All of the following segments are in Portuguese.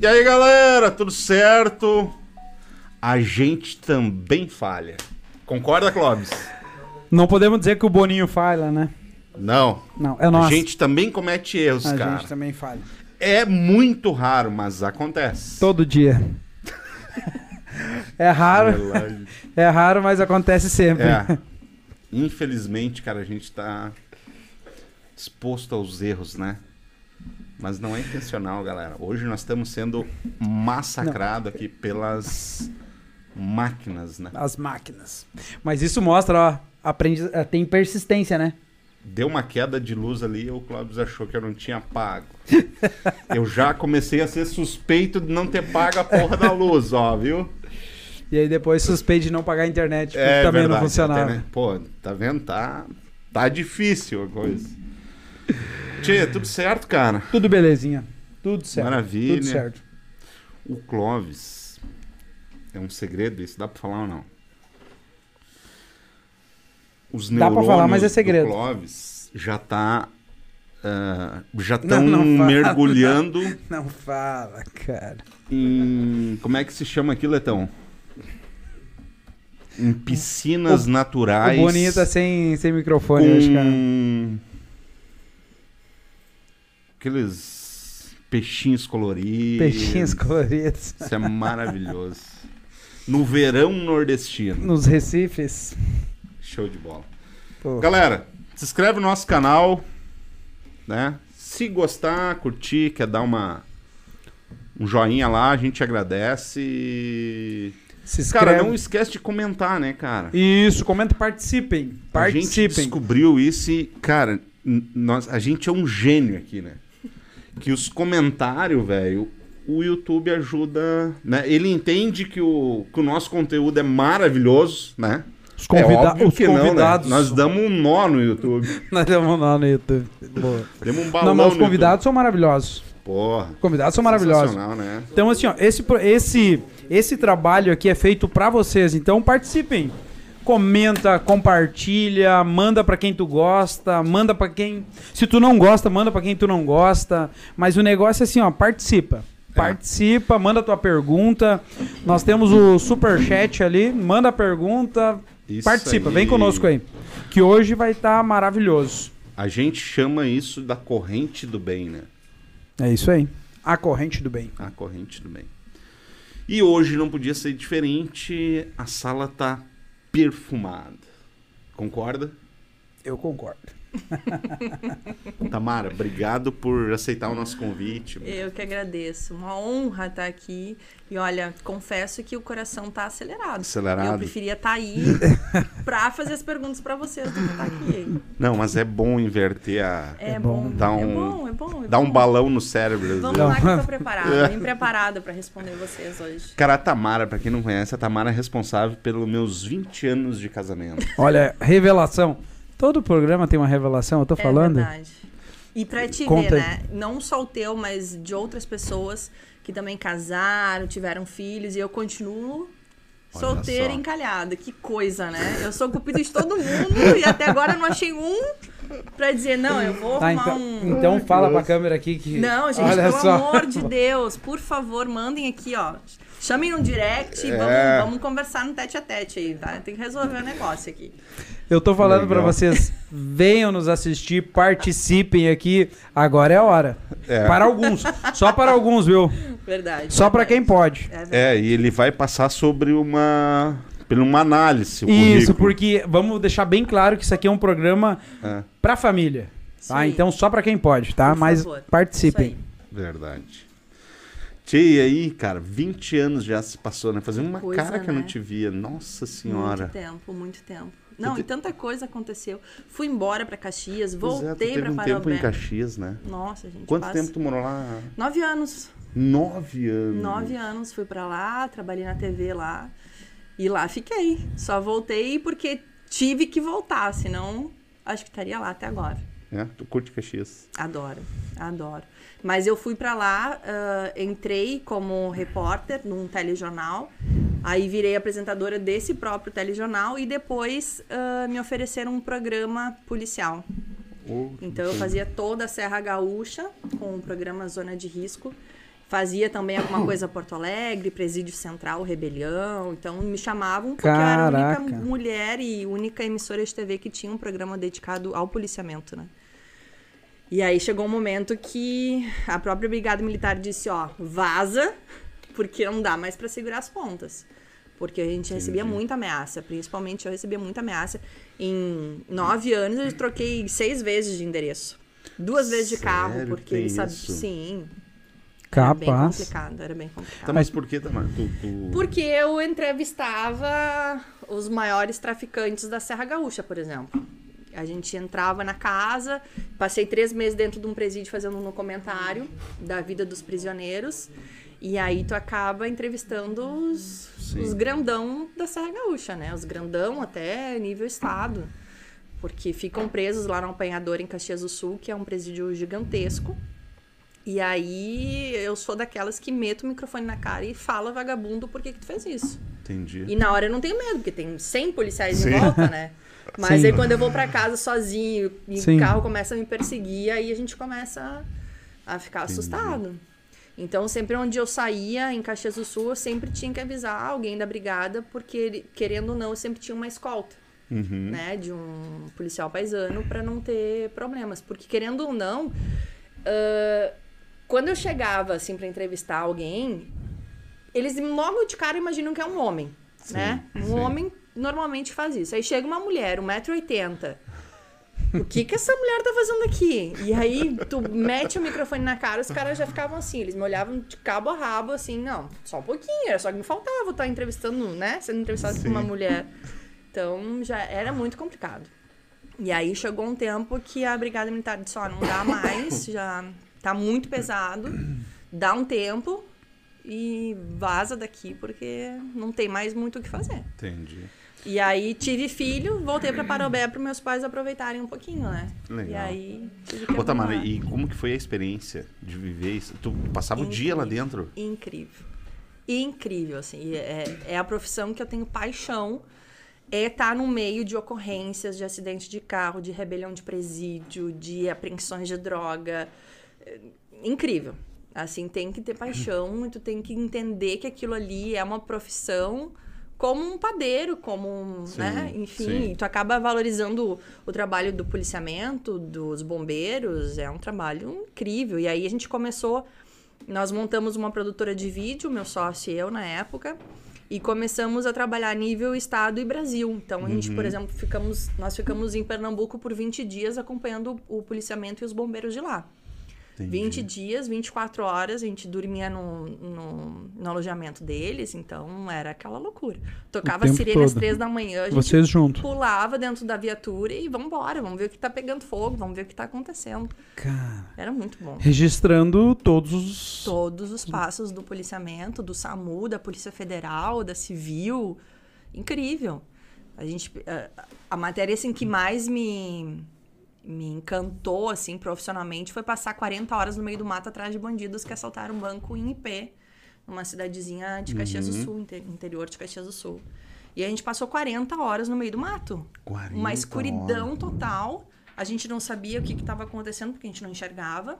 E aí, galera, tudo certo? A gente também falha. Concorda, Clóvis? Não podemos dizer que o Boninho falha, né? Não. Não, é nosso. A gente também comete erros, A cara. gente também falha. É muito raro, mas acontece. Todo dia. é raro, é raro, mas acontece sempre. É. Infelizmente, cara, a gente tá exposto aos erros, né? Mas não é intencional, galera. Hoje nós estamos sendo massacrados aqui pelas máquinas, né? As máquinas. Mas isso mostra, ó, aprende, eh, tem persistência, né? Deu uma queda de luz ali, o Clóvis achou que eu não tinha pago. eu já comecei a ser suspeito de não ter pago a porra da luz, ó, viu? E aí depois suspeito de não pagar a internet, porque É também verdade, não funcionava. até, né? Pô, tá vendo? Tá, tá difícil a coisa. Tchê, tudo certo, cara? Tudo belezinha. Tudo certo. Maravilha. Tudo certo. O Clóvis é um segredo isso? Dá pra falar ou não? Os Dá pra falar, mas é segredo. do Clóvis já tá ah, já Não, estão não mergulhando Não fala, cara. em como é que se chama aqui, Letão? Em piscinas O- naturais. O Boninho tá sem, sem microfone hoje, cara. Aqueles peixinhos coloridos. Peixinhos coloridos. Isso é maravilhoso. No verão nordestino. Nos Recifes. Show de bola. Pô. Galera, se inscreve no nosso canal, né? Se gostar, curtir, quer dar uma um joinha lá, a gente agradece. Se inscreve. Cara, não esquece de comentar, né, cara? Isso, comenta, participem. A gente Participem. descobriu isso e, cara, nós, a gente é um gênio aqui, né? Que os comentários, velho, o YouTube ajuda, né? Ele entende que o, que o nosso conteúdo é maravilhoso, né? Os, convida é os que não, né? convidados. Nós damos um nó no YouTube. Nós damos lá no YouTube. Boa. Demos um balão Não, mas os convidados são maravilhosos. Porra. Os convidados são maravilhosos. Né? Então, assim, ó, esse, esse, esse trabalho aqui é feito pra vocês. Então, participem. Comenta, compartilha, manda pra quem tu gosta, manda pra quem. Se tu não gosta, manda pra quem tu não gosta. Mas o negócio é assim, ó, participa. É. Participa, manda tua pergunta. Nós temos o super chat ali, manda a pergunta, Isso participa, aí. vem conosco aí. Que hoje vai estar maravilhoso. A gente chama isso da corrente do bem, né? É isso aí. A corrente do bem. A corrente do bem. E hoje não podia ser diferente. A sala tá perfumada. Concorda? Eu concordo. Tamara, obrigado por aceitar o nosso convite. Eu que agradeço. Uma honra estar aqui. E olha, confesso que o coração tá acelerado. Acelerado. Eu preferia estar aí pra fazer as perguntas pra vocês do que estar aqui. Não, mas é bom inverter a. É, É bom. Dá É um- bom, é bom. É Dá um balão no cérebro. Vamos lá que eu tô preparada. Vim preparada pra responder vocês hoje. Cara, a Tamara, pra quem não conhece, a Tamara é responsável pelos meus 20 anos de casamento. Olha, revelação. Todo programa tem uma revelação, eu tô falando. É verdade. E pra te Conta ver, né? Não só o teu, mas de outras pessoas que também casaram, tiveram filhos, e eu continuo Olha solteira só. e encalhada. Que coisa, né? Eu sou cupido de todo mundo e até agora eu não achei um pra dizer, não, eu vou Tá, arrumar então, um. então fala pra câmera aqui que. Não, gente, Olha pelo só. amor de Deus, por favor, mandem aqui, ó. Chamem no direct e É. vamos, vamos conversar no tete a tete aí, tá? Tem que resolver o negócio aqui. Eu tô falando pra Legal. vocês, venham nos assistir, participem aqui. Agora é a hora. É. Para alguns. Só para alguns, viu? Verdade. Só pra verdade. quem pode. É. É, e ele vai passar sobre uma. Pela uma análise. o Isso, currículo. porque vamos deixar bem claro que isso aqui é um programa É, pra família. Tá? Então só pra quem pode, tá? Por Mas favor. participem. Verdade. Tchê, e aí, cara, 20 anos já se passou, né? Fazia uma Coisa, cara que eu não né? te via. Nossa senhora. Muito tempo, muito tempo. Não, te- e tanta coisa aconteceu. Fui embora pra Caxias, é, voltei teve pra um tempo em. Caxias, né? Nossa, gente. Quanto passa- tempo tu morou lá? Nove anos. Nove anos. Nove anos fui pra lá, trabalhei na TV lá. E lá fiquei. Só voltei porque tive que voltar, senão acho que estaria lá até agora. É, tu curte Caxias. Adoro, adoro. Mas eu fui pra lá, ah, entrei como repórter num telejornal, aí virei apresentadora desse próprio telejornal e depois ah, me ofereceram um programa policial. Oh, Então eu fazia toda a Serra Gaúcha com o programa Zona de Risco. Fazia também alguma coisa Porto Alegre, Presídio Central, Rebelião. Então me chamavam porque eu era a Caraca. única mulher e única emissora de TV que tinha um programa dedicado ao policiamento, né? E aí chegou um momento que a própria Brigada Militar disse, ó, vaza, porque não dá mais pra segurar as pontas. Porque a gente recebia muita ameaça, principalmente eu recebia muita ameaça. Em nove anos eu troquei seis vezes de endereço. Duas vezes de carro, porque Tem ele sabe. isso? Sim. Era bem Capaz. complicado, era bem complicado. Tá, mas por que, Tamara? Tu, tu... Porque eu entrevistava os maiores traficantes da Serra Gaúcha, por exemplo. A gente entrava na casa, passei três meses dentro de um presídio fazendo um documentário da vida dos prisioneiros. E aí tu acaba entrevistando os, os grandão da Serra Gaúcha, né? Os grandão até nível estado. Porque ficam presos lá no apanhador em Caxias do Sul, que é um presídio gigantesco. E aí eu sou daquelas que meto o microfone na cara e fala, vagabundo, por que, que tu fez isso? Entendi. E na hora eu não tenho medo, porque tem 100 policiais Sim. em volta, né? Mas Sim. aí quando eu vou pra casa sozinho e Sim. o carro começa a me perseguir, aí a gente começa a, ficar assustado. Então, sempre onde eu saía, em Caxias do Sul, eu sempre tinha que avisar alguém da brigada, porque, querendo ou não, eu sempre tinha uma escolta Uhum. né, de um policial paisano para não ter problemas, porque querendo ou não, ah, quando eu chegava assim para entrevistar alguém, eles logo de cara imaginam que é um homem, né? Um sim. homem normalmente faz isso. Aí chega uma mulher, 1,80m. O que que essa mulher tá fazendo aqui? E aí tu mete o microfone na cara, os caras já ficavam assim, eles me olhavam de cabo a rabo assim, não, só um pouquinho, era só que me faltava estar entrevistando, né? Sendo entrevistado por Sim. uma mulher. Então já era muito complicado. E aí chegou um tempo que a Brigada Militar disse, ó, não dá mais, já tá muito pesado, dá um tempo e vaza daqui porque não tem mais muito o que fazer. Entendi. E aí tive filho, voltei pra Parobé para meus pais aproveitarem um pouquinho, né? Legal. E aí Ô, Tamara, e como que foi a experiência de viver isso? Tu passava o dia lá Incrível. dentro? Incrível. Incrível, assim. É, é a profissão que eu tenho paixão. É estar no meio de ocorrências de acidente de carro, de rebelião de presídio, de apreensões de droga. Incrível. Assim, tem que ter paixão e tu tem que entender que aquilo ali é uma profissão como um padeiro, como um, Sim, né? Enfim, sim. tu acaba valorizando o trabalho do policiamento, dos bombeiros, é um trabalho incrível. E aí a gente começou nós montamos uma produtora de vídeo, meu sócio e eu na época, e começamos a trabalhar nível estado e Brasil. Então a gente, por exemplo, ficamos, nós ficamos em Pernambuco por 20 dias acompanhando o policiamento e os bombeiros de lá. Entendi. 20 dias, 24 horas, a gente dormia no, no, no alojamento deles, então era aquela loucura. Tocava sirene às três da manhã, a gente Vocês junto. pulava dentro da viatura e vamos embora, vamos ver o que tá pegando fogo, vamos ver o que tá acontecendo. Cara. Era muito bom Registrando todos os. todos os passos do policiamento, do SAMU, da Polícia Federal, da Civil. Incrível. A gente a, a matéria assim que mais me me encantou assim profissionalmente foi passar 40 horas no meio do mato atrás de bandidos que assaltaram um banco em IP, numa cidadezinha de Caxias do Sul, inte- interior de Caxias do Sul. E a gente passou 40 horas no meio do mato. 40 Uma escuridão horas. total. A gente não sabia o que estava acontecendo, porque a gente não enxergava.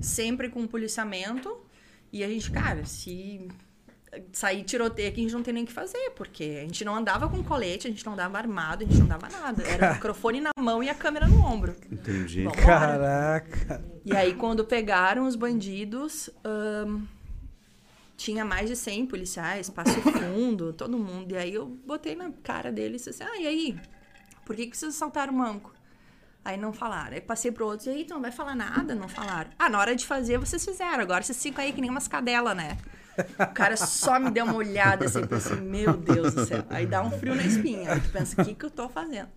Sempre com policiamento. E a gente, cara, se sair tiroteio aqui, a gente não tem nem o que fazer, porque a gente não andava com colete, a gente não andava armado, a gente não andava nada. Era o microfone na mão e a câmera no ombro. Entendi. Caraca. E aí, quando pegaram os bandidos, tinha mais de 100 policiais, Passo Fundo, todo mundo. E aí eu botei na cara deles e disse assim, ah, e aí? Por que, que vocês assaltaram o banco? Aí não falaram. Aí passei pro outro, e aí, tu não vai falar nada? Não falaram. Ah, na hora de fazer, vocês fizeram. Agora vocês ficam aí que nem umas cadelas, né? O cara só me deu uma olhada assim, pensei, meu Deus do céu. Aí dá um frio na espinha. Aí tu pensa, o que, que eu tô fazendo?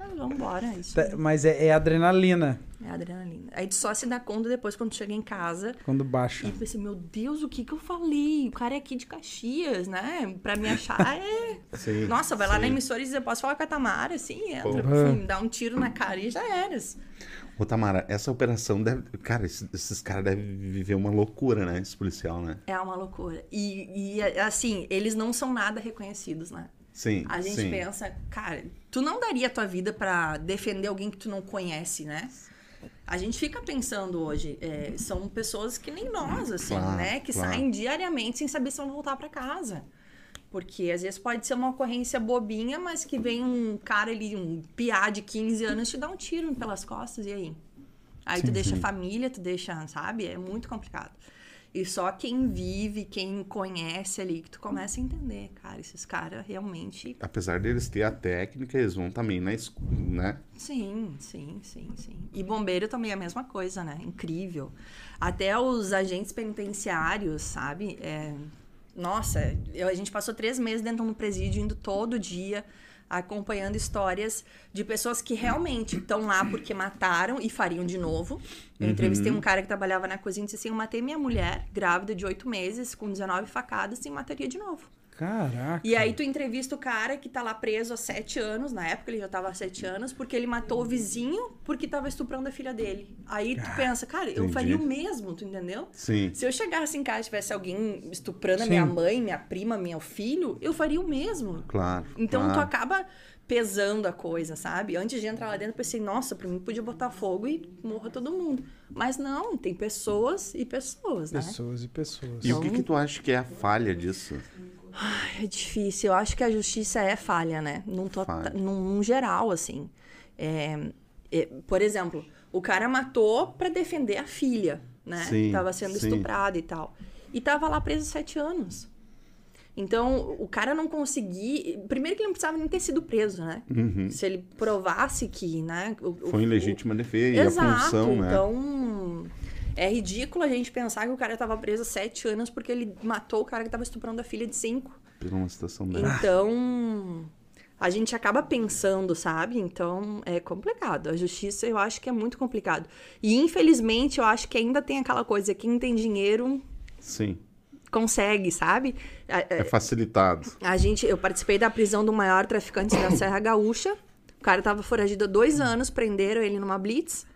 Ah, vamos embora, é isso. Tá, Mas é, é adrenalina É adrenalina. Aí tu só se dá conta depois quando tu chega em casa. quando baixa. E pensei, meu Deus, o que que eu falei? O cara é aqui de Caxias, né? Pra me achar é. Sim, Nossa, vai lá sim. na emissora e diz, eu posso falar com a Tamara? Sim, entra. Fum, dá um tiro na cara e já eras. Ô, Tamara, essa operação deve. Cara, esses, esses caras devem viver uma loucura, né? Esse policial, né? É uma loucura. E, e, assim, eles não são nada reconhecidos, né? Sim. A gente sim. pensa, cara, tu não daria a tua vida pra defender alguém que tu não conhece, né? A gente fica pensando hoje, é, são pessoas que nem nós, assim, Claro, né? Que claro. saem diariamente sem saber se vão voltar para casa. Porque às vezes pode ser uma ocorrência bobinha, mas que vem um cara ali, um piá de 15 anos, te dá um tiro pelas costas, e aí? Aí tu deixa a família, tu deixa, sabe? É muito complicado. E só quem vive, quem conhece ali, que tu começa a entender, cara, esses caras realmente. Apesar deles ter a técnica, eles vão também na escola, né? Sim, sim, sim, sim. E bombeiro também é a mesma coisa, né? Incrível. Até os agentes penitenciários, sabe? É, Nossa, eu- a gente passou três meses dentro do presídio, indo todo dia, acompanhando histórias de pessoas que realmente estão lá porque mataram e fariam de novo. Eu entrevistei um cara que trabalhava na cozinha e disse assim: Eu matei minha mulher, grávida de oito meses, com 19 facadas, e mataria de novo. Caraca. E aí tu entrevista o cara que tá lá preso há sete anos, na época ele já tava há sete anos, porque ele matou o vizinho porque tava estuprando a filha dele. Aí tu pensa, cara, eu entendi. faria o mesmo, tu entendeu? Sim. Se eu chegasse em casa e tivesse alguém estuprando a Sim. minha mãe, minha prima, meu filho, eu faria o mesmo. Claro. Então tu claro. acaba pesando a coisa, sabe? Antes de entrar lá dentro, eu pensei, nossa, pra mim podia botar fogo e morra todo mundo. Mas não, tem pessoas e pessoas, né? Pessoas e pessoas. E o que, que tu acha que é a falha disso? É difícil. Eu acho que a justiça é falha, né? Num, to- Falha. num, num geral, assim. É, é, por exemplo, o cara matou pra defender a filha, né? Sim, Tava sendo sim. estuprada e tal. E tava lá preso sete anos. Então, o cara não conseguia. Primeiro que ele não precisava nem ter sido preso, né? Se ele provasse que, né? o- o- Uhum. Foi o- legítima defesa e a Exato. função, né? Então, é ridículo a gente pensar que o cara tava preso sete anos porque ele matou o cara que tava estuprando a filha de cinco. Por uma situação dessa. Então, a gente acaba pensando, sabe? Então, é complicado. A justiça eu acho que é muito complicado. E, infelizmente, eu acho que ainda tem aquela coisa: quem tem dinheiro Sim. consegue, sabe? A- É facilitado. a gente, eu participei da prisão do maior traficante da Serra Gaúcha. O cara tava foragido há dois anos, prenderam ele numa blitz.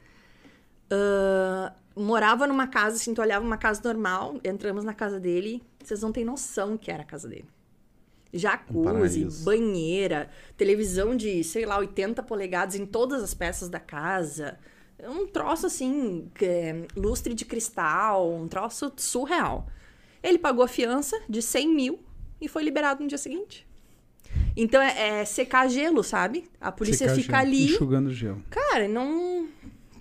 Ah, morava numa casa, assim, tu olhava uma casa normal, entramos na casa dele, vocês não têm noção que era a casa dele. Jacuzzi, paraíso. banheira, televisão de, sei lá, 80 polegadas em todas as peças da casa. Um troço assim, é lustre de cristal, um troço surreal. Ele pagou a fiança de 100 mil e foi liberado no dia seguinte. Então é, é secar gelo, sabe? A polícia Secar fica gelo, ali. Enxugando gelo. Cara, não.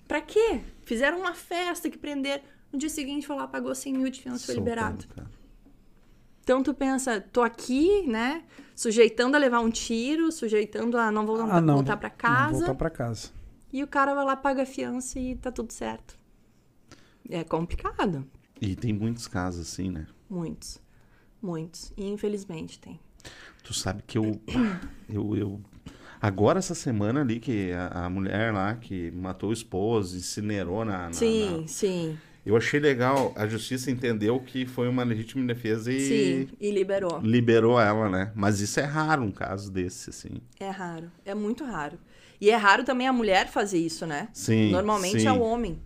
Pra quê? Fizeram uma festa que prenderam. No dia seguinte foi lá, pagou 100 mil de fiança e foi liberado. Cara. Então tu pensa, tô aqui, né? Sujeitando a levar um tiro, sujeitando a não voltar, Ah, não. voltar pra Não, casa. voltar pra casa. E o cara vai lá, paga a fiança e tá tudo certo. É complicado. E tem muitos casos assim, né? Muitos. Muitos. E infelizmente tem. Tu sabe que eu. eu, eu... Agora, essa semana ali, que a, a mulher lá que matou o esposo, incinerou na. na- sim, na- sim, Eu achei legal. A justiça entendeu que foi uma legítima defesa e sim. E liberou. liberou ela, né? Mas isso é raro, um caso desse, assim. É raro. É muito raro. E é raro também a mulher fazer isso, né? Sim. Normalmente sim. é o homem.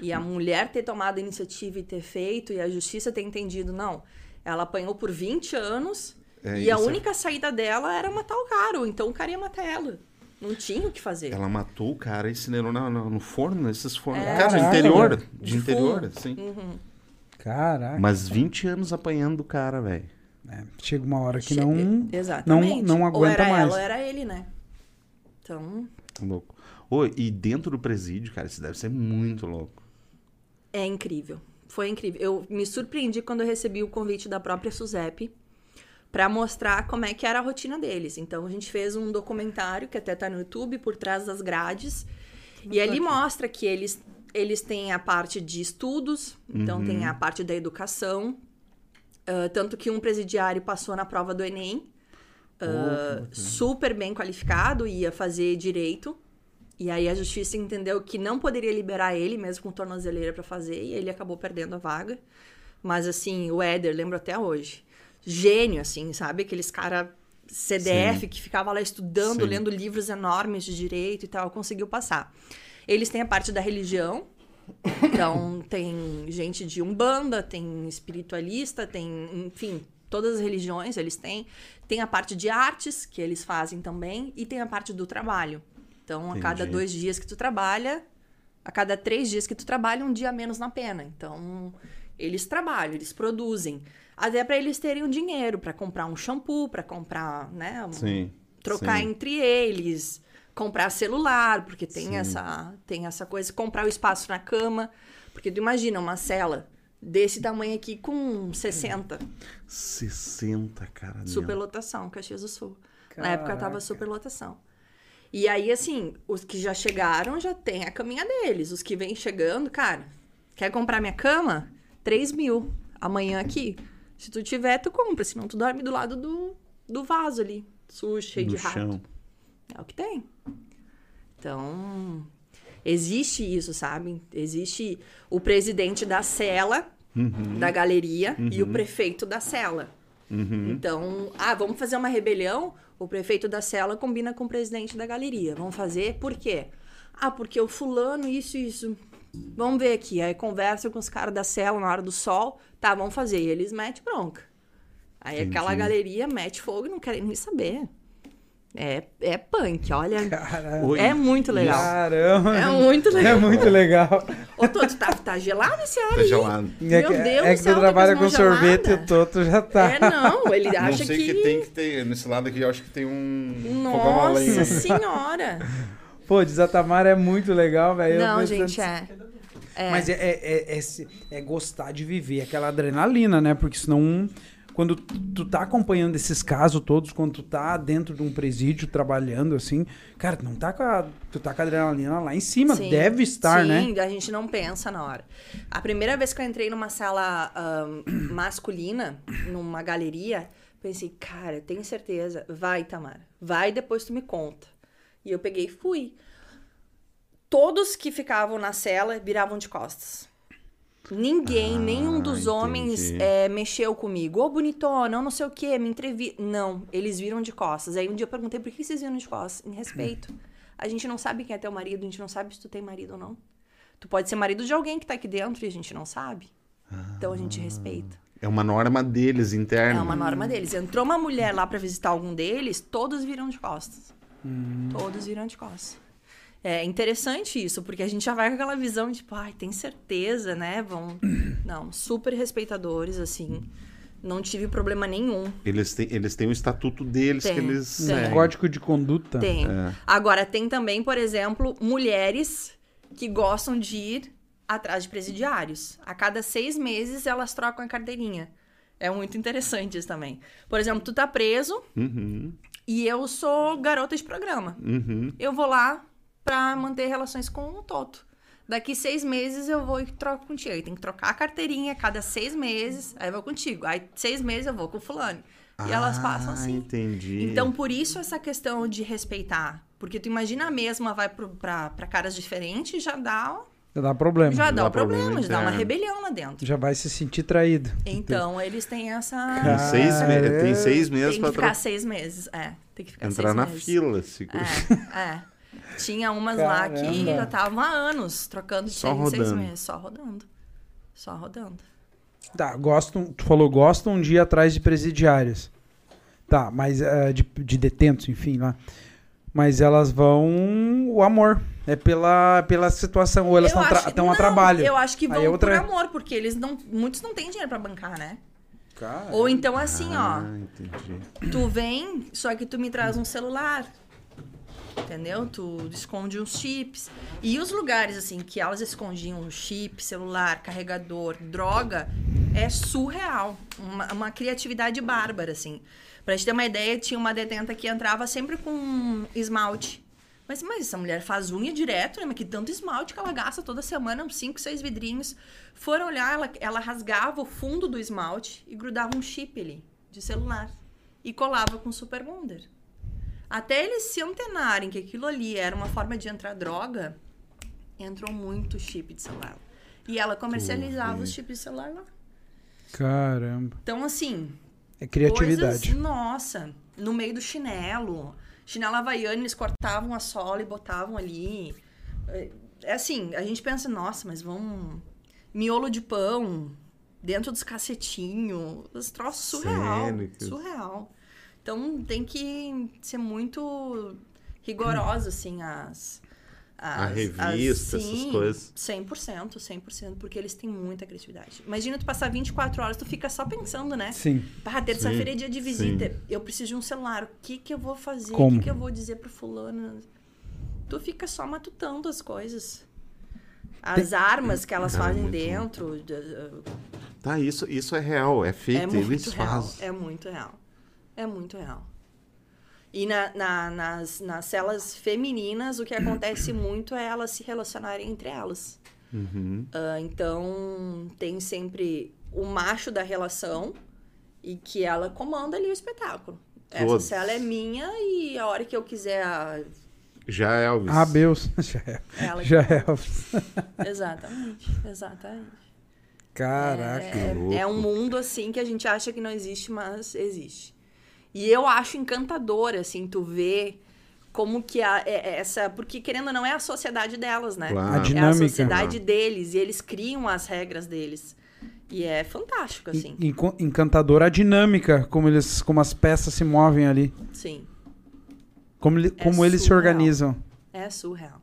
E a mulher ter tomado a iniciativa e ter feito, e a justiça ter entendido, não. Ela apanhou por 20 anos É, e a é- única saída dela era matar o cara, ou então o cara ia matar ela. Não tinha o que fazer. Ela matou o cara e incinerou na- na- no forno, nesses fornos. É. Cara, Caraca, interior. De De interior, fumo. assim. Caraca. Mas 20 anos apanhando o cara, velho. É, chega uma hora que Che- não. Exatamente. não ou aguenta era mais. ela ou era ele, né? Então, Louco. Ô, e dentro do presídio, cara, isso deve ser muito louco. É incrível. Foi incrível. Eu me surpreendi quando eu recebi o convite da própria Suzep para mostrar como é que era a rotina deles. Então a gente fez um documentário que até tá no YouTube por trás das grades e ali mostra que eles eles têm a parte de estudos, então tem a parte da educação, ah, tanto que um presidiário passou na prova do Enem, ah, super bem qualificado, ia fazer direito. E aí a justiça entendeu que não poderia liberar ele, mesmo com tornozeleira pra fazer, e ele acabou perdendo a vaga. Mas assim, o Éder, lembro até hoje. Gênio, assim, sabe? Aqueles cara CDF que ficava lá estudando, Sim. lendo livros enormes de direito e tal, conseguiu passar. Eles têm a parte da religião, então tem gente de umbanda, tem espiritualista, tem, enfim, todas as religiões eles têm. Tem a parte de artes que eles fazem também e tem a parte do trabalho. Então, a cada Entendi. dois dias que tu trabalha, A cada três dias que tu trabalha, um dia menos na pena. Então, eles trabalham, eles produzem. Até para eles terem o dinheiro para comprar um shampoo, para comprar, né? um- Sim. trocar sim. entre eles, comprar celular, porque tem Sim. essa tem essa coisa, comprar o espaço na cama, porque tu imagina uma cela desse tamanho aqui com 60, 60, cara. superlotação, Caxias do Sul. Na época tava Caraca. superlotação. E aí assim, os que já chegaram já tem a caminha deles, os que vêm chegando, cara, quer comprar minha cama? 3 mil amanhã aqui. Se tu tiver, tu compra, senão tu dorme do lado do, do vaso ali, sujo, cheio Do de rato. chão. É o que tem. Então, existe isso, sabe? Existe o presidente da cela, Uhum. da galeria, e o prefeito da cela. Uhum. Então, ah, vamos fazer uma rebelião? O prefeito da cela combina com o presidente da galeria. Vamos fazer por quê? Ah, porque o fulano, isso, isso. Vamos ver aqui. Aí conversa com os caras da cela na hora do sol. Tá, vamos fazer. E eles metem bronca. Aí Entendi. aquela galeria mete fogo e não querem nem saber. É, é punk, olha. Caramba. É muito legal. Caramba. É muito É legal. muito legal. Ô, Toto, tá, tá gelado esse ar Tá aí? gelado. É Meu que, Deus é do que tu tá trabalha com sorvete e o. Toto já tá. É, não, ele Não acha sei que... que... tem que ter. Nesse lado aqui, eu acho que tem um. Nossa senhora! Pô, desatamar é muito legal, velho. Eu Não, gente, é. É. Mas é, é, é, é é gostar de viver aquela adrenalina, né? Porque senão, quando tu tá acompanhando esses casos todos, quando tu tá dentro de um presídio trabalhando, assim, cara, tu não tá com a, tu tá com a adrenalina lá em cima, Sim, deve estar, né? Sim, a gente não pensa na hora. A primeira vez que eu entrei numa sala ahn, masculina, numa galeria, pensei, cara, tenho certeza, vai, Tamara, vai, depois tu me conta. E eu peguei e fui. Todos que ficavam na cela viravam de costas. Ninguém, Ah, nenhum dos homens entendi. é, mexeu comigo. Ô, bonitona, não sei o quê, me entrevi. Não, eles viram de costas. Aí um dia eu perguntei por que vocês viram de costas? Em respeito. A gente não sabe quem é teu marido, a gente não sabe se tu tem marido ou não. Tu pode ser marido de alguém que tá aqui dentro e a gente não sabe. Então a gente respeita. É uma norma deles interna. É uma norma deles. Entrou uma mulher lá pra visitar algum deles, todos viram de costas. Todos viram de costas. É interessante isso, porque a gente já vai com aquela visão de, tipo, ai, tem certeza, né? Vão. Não, super respeitadores, assim. Não tive problema nenhum. Eles têm, eles têm o estatuto deles Tem, que eles. tem. seguem. Código de conduta. Tem. É. Agora, tem também, por exemplo, mulheres que gostam de ir atrás de presidiários. A cada seis meses, elas trocam a carteirinha. É muito interessante isso também. Por exemplo, tu tá preso Uhum, e eu sou garota de programa. uhum. Eu vou lá pra manter relações com o Toto. Daqui seis meses eu vou e troco contigo. Aí tem que trocar a carteirinha cada seis meses. Aí eu vou contigo. Aí seis meses eu vou com o fulano. E elas passam Ah, assim. entendi. Então, por isso essa questão de respeitar. Porque tu imagina a mesma vai pro, pra, pra caras diferentes já dá, Já dá problema. já Já dá dá problema, problema já dá uma interno. rebelião lá dentro. Já vai se sentir traído. Então, eles têm essa. Tem seis, me- tem seis meses Tem pra que ficar tra- seis meses. É, tem que ficar entrar seis na meses. fila. Se... É, é. Tinha umas lá que Caramba. já estavam há anos trocando de Só seis em seis rodando. meses. Só rodando. Só rodando. Tá, gostam, tu falou gostam de ir atrás de presidiárias. Tá, mas eh, de, de detentos, enfim, lá. Mas elas vão o amor. É pela, pela situação. Ou elas estão a trabalho. Eu acho que Aí vão é outra- por amor, porque eles não. Muitos não têm dinheiro pra bancar, né? Cara. Ou então assim, ó. Ah, entendi. Tu vem, só que tu me traz um celular. Entendeu? Tu esconde uns chips. E os lugares, assim, que elas escondiam chip, celular, carregador, droga, é surreal. Uma, uma criatividade bárbara, assim. Pra gente ter uma ideia, tinha uma detenta que entrava sempre com esmalte. Mas, mas essa mulher faz unha direto, né? Mas que tanto esmalte que ela gasta toda semana, uns 5, 6 vidrinhos. Foram olhar, ela, ela rasgava o fundo do esmalte e grudava um chip ali, de celular. E colava com Super Bonder. Até eles se antenarem que aquilo ali era uma forma de entrar droga, entrou muito chip de celular. E ela comercializava os chips de celular lá. Caramba. Então, assim, É criatividade. Coisas, nossa, no meio do chinelo. Chinelo havaiano, eles cortavam a sola e botavam ali. É é assim, a gente pensa, nossa, mas vão. Miolo de pão dentro dos cacetinhos. Os troços surreal. Surreal. Então tem que ser muito rigoroso, assim, as, A as- revista, as- essas sim, coisas. 100%, 100%, porque eles têm muita criatividade. Imagina tu passar 24 horas, tu fica só pensando, né? Sim. Ah, terça-feira Sim, é dia de visita. Eu preciso de um celular. O que que eu vou fazer? Como? O que que eu vou dizer pro fulano? Tu fica só matutando as coisas. As armas que elas Cara, fazem muito dentro. de- Tá, isso, isso é real, é É feito, muito eles real. fazem. É muito real. É muito real. E na, na- nas, nas celas femininas, o que acontece muito é elas se relacionarem entre elas. Uhum. Ah, então, tem sempre o macho da relação e que ela comanda ali o espetáculo. Essa Todos. cela é minha e a hora que eu quiser. a- Já é Elvis. Ah, Beus. Já é. Ela Já é. Exatamente, exatamente. Caraca. É, louco. é um mundo assim que a gente acha que não existe, mas existe. E eu acho encantador, assim, tu ver como que a, é- é essa. Porque, querendo ou não, é a sociedade delas, né? Claro. A É a dinâmica. sociedade deles. E eles criam as regras deles. E é fantástico, assim. En- Encantadora a dinâmica, como, eles, como as peças se movem ali. Sim. Como, ele- É como eles se organizam. É surreal.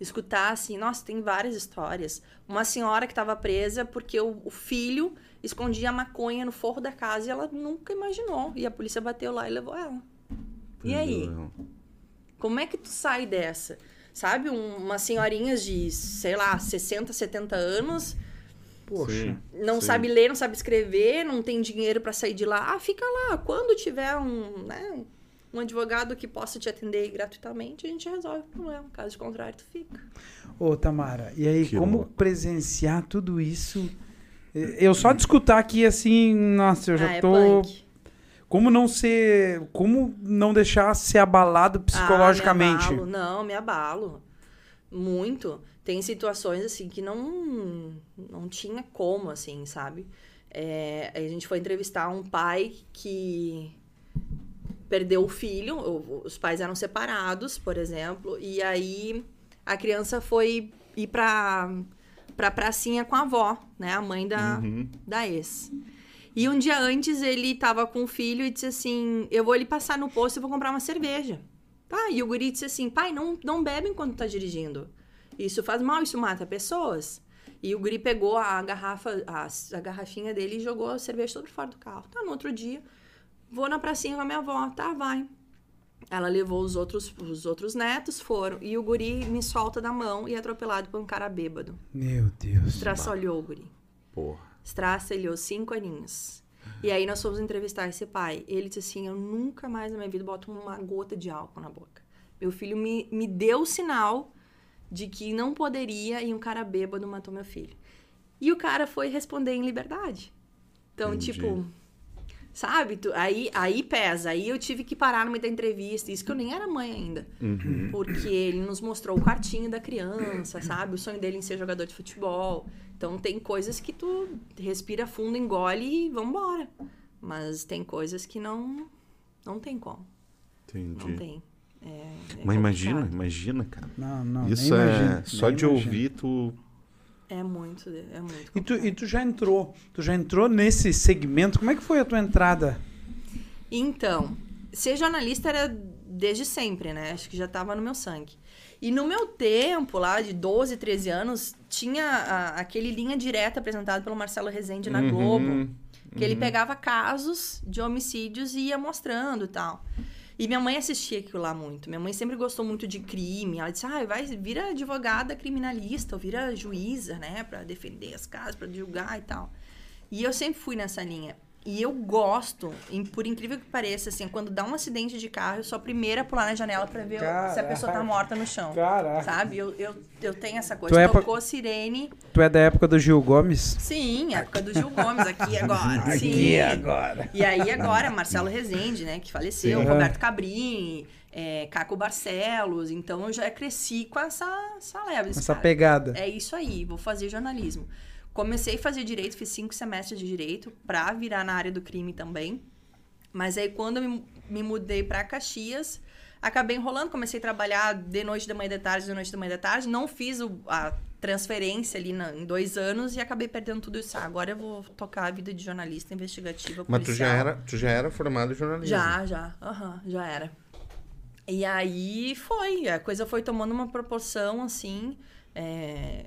Escutar assim, nossa, tem várias histórias. Uma senhora que estava presa porque o, o filho escondia maconha no forro da casa e ela nunca imaginou. E a polícia bateu lá e levou ela. E aí? Como é que tu sai dessa? Sabe, um, umas senhorinhas de, sei lá, 60, 70 anos, Poxa. Sim. não Sim. sabe ler, não sabe escrever, não tem dinheiro para sair de lá. Ah, fica lá. Quando tiver um, né, um advogado que possa te atender gratuitamente, a gente resolve o problema. Caso contrário, tu fica. Ô, Tamara, e aí, Que como louco. presenciar tudo isso? Eu só de escutar aqui, assim, nossa, eu já ah, é tô. como não ser. Como não deixar ser abalado psicologicamente? Ah, me abalo. Não, me abalo. Muito. Tem situações, assim, que não, não tinha como, assim, sabe? É, a gente foi entrevistar um pai que perdeu o filho, os pais eram separados, por exemplo, e aí a criança foi ir pra, pra pracinha com a avó, né? A mãe da, Uhum. da ex. E um dia antes ele tava com o filho e disse assim: Eu vou ali passar no posto e vou comprar uma cerveja. Tá, e o guri disse assim: Pai, não, não bebe enquanto tá dirigindo. Isso faz mal, isso mata pessoas. E o guri pegou a garrafa, a, a garrafinha dele e jogou a cerveja toda fora do carro. Tá, no outro dia, vou na pracinha com a minha avó. Tá, vai. Ela levou os outros, os outros netos, foram. E o guri me solta da mão e é atropelado por um cara bêbado. Meu Deus. Estraçalhou o guri. Porra. Estraçalhou cinco aninhos. E aí nós fomos entrevistar esse pai. Ele disse assim: Eu nunca mais na minha vida boto uma gota de álcool na boca. Meu filho me, me deu o sinal de que não poderia e um cara bêbado matou meu filho. E o cara foi responder em liberdade. Então, Entendi. tipo, sabe? Tu- aí, aí pesa. Aí eu tive que parar no meio da entrevista. Isso que eu nem era mãe ainda. Uhum. Porque ele nos mostrou o quartinho da criança, sabe? O sonho dele em ser jogador de futebol. Então tem coisas que tu respira fundo, engole e vambora. Mas tem coisas que não não tem como. Não Entendi. tem. É, é Mas imagina, complicado. imagina, cara. Não, não. Isso nem é imagino, só de imagino. ouvir tu. É muito, é muito. E tu, e tu já entrou, tu já entrou nesse segmento? Como é que foi a tua entrada? Então, ser jornalista era desde sempre, né? Acho que já tava no meu sangue. E no meu tempo, lá de 12, 13 anos, tinha a- aquele linha direta apresentado pelo Marcelo Rezende na Uhum, Globo. Que ele uhum. pegava casos de homicídios e ia mostrando e tal. E minha mãe assistia aquilo lá muito. Minha mãe sempre gostou muito de crime. Ela disse, ah, vai, vira advogada criminalista, ou vira juíza, né? Pra defender as casas, pra julgar e tal. E eu sempre fui nessa linha. E eu gosto, em- por incrível que pareça, assim, quando dá um acidente de carro, eu sou a primeira a pular na janela pra ver o- se a pessoa tá Caraca. morta no chão. Caraca. Sabe? Eu, eu, eu tenho essa coisa. Tu é Tocou sirene. Tu é da época do Gil Gomes? Sim, época do Gil Gomes, aqui agora. Aqui Sim. agora. E aí agora, Marcelo Rezende, né, que faleceu, Sim. Roberto Cabrini, é, Caco Barcelos. Então eu já cresci com essa, essa leva. Disse, Essa cara, pegada. É isso aí, vou fazer jornalismo. Comecei a fazer direito, fiz cinco semestres de direito pra virar na área do crime também. Mas aí quando eu me, me mudei pra Caxias, acabei enrolando, comecei a trabalhar de noite, de manhã, de tarde, de noite, de manhã, de tarde. Não fiz o- a transferência ali na- em dois anos e acabei perdendo tudo isso. Ah, agora eu vou tocar a vida de jornalista investigativa Mas tu já era, tu já era formado em jornalismo. Já, já. Aham, já era. E aí foi, a coisa foi tomando uma proporção assim, é,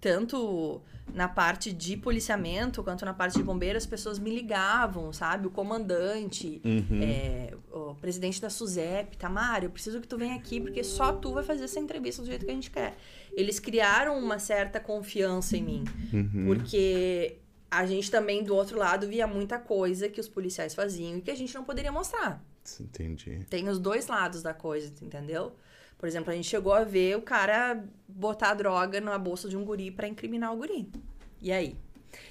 tanto na parte de policiamento quanto na parte de bombeiro, as pessoas me ligavam, sabe? O comandante, Uhum. é, o presidente da SUSEP, Tamara, eu preciso que tu venha aqui porque só tu vai fazer essa entrevista do jeito que a gente quer. Eles criaram uma certa confiança em mim, Uhum. porque a gente também do outro lado via muita coisa que os policiais faziam e que a gente não poderia mostrar. Entendi. Tem os dois lados da coisa, entendeu? Por exemplo, a gente chegou a ver o cara botar droga na bolsa de um guri pra incriminar o guri. E aí?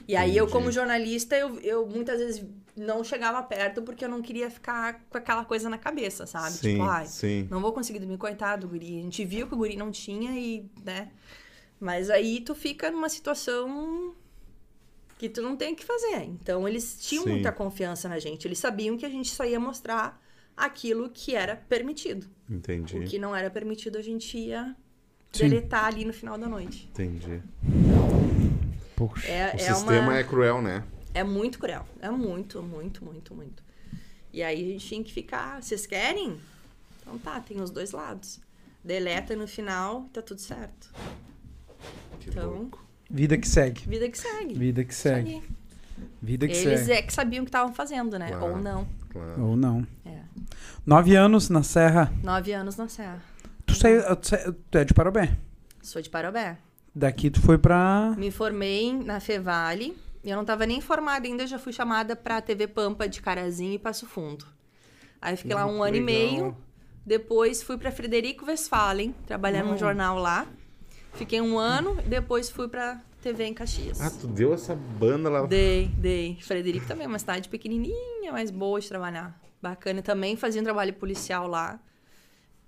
E aí eu, Entendi. como jornalista, eu, eu muitas vezes não chegava perto porque eu não queria ficar com aquela coisa na cabeça, sabe? Sim, tipo, ai, sim. não vou conseguir dormir, coitado do guri. A gente viu que o guri não tinha e, né? Mas aí tu fica numa situação que tu não tem o que fazer. Então eles tinham Sim. muita confiança na gente. Eles sabiam que a gente só ia mostrar aquilo que era permitido. Entendi. O que não era permitido a gente ia Sim. deletar ali no final da noite. Entendi. Poxa. É, O é sistema uma... é cruel, né? É muito cruel. É muito, muito, muito, muito. E aí a gente tinha que ficar. Vocês querem? Então tá, tem os dois lados. Deleta no final, tá tudo certo. Que Então, louco. Vida que segue. vida que segue. Vida que segue. Vida que Eles segue. é que sabiam o que estavam fazendo, né? Claro. Ou não. Claro. Ou não. É. Nove anos na Serra. Nove anos na Serra. Tu, saiu, tu é de Parobé. Sou de Parobé. Daqui tu foi pra. Me formei na Fevale. E eu não tava nem formada ainda, eu já fui chamada pra TV Pampa de Carazinho e Passo Fundo. Aí fiquei lá um Hum, ano e legal. meio. Depois fui pra Frederico Westphalen, trabalhar num Hum. jornal lá. Fiquei um ano, depois fui pra TV em Caxias. Ah, tu deu essa banda lá. Dei, dei. Frederico também é uma cidade pequenininha, mas boa de trabalhar. Bacana. Também fazia um trabalho policial lá.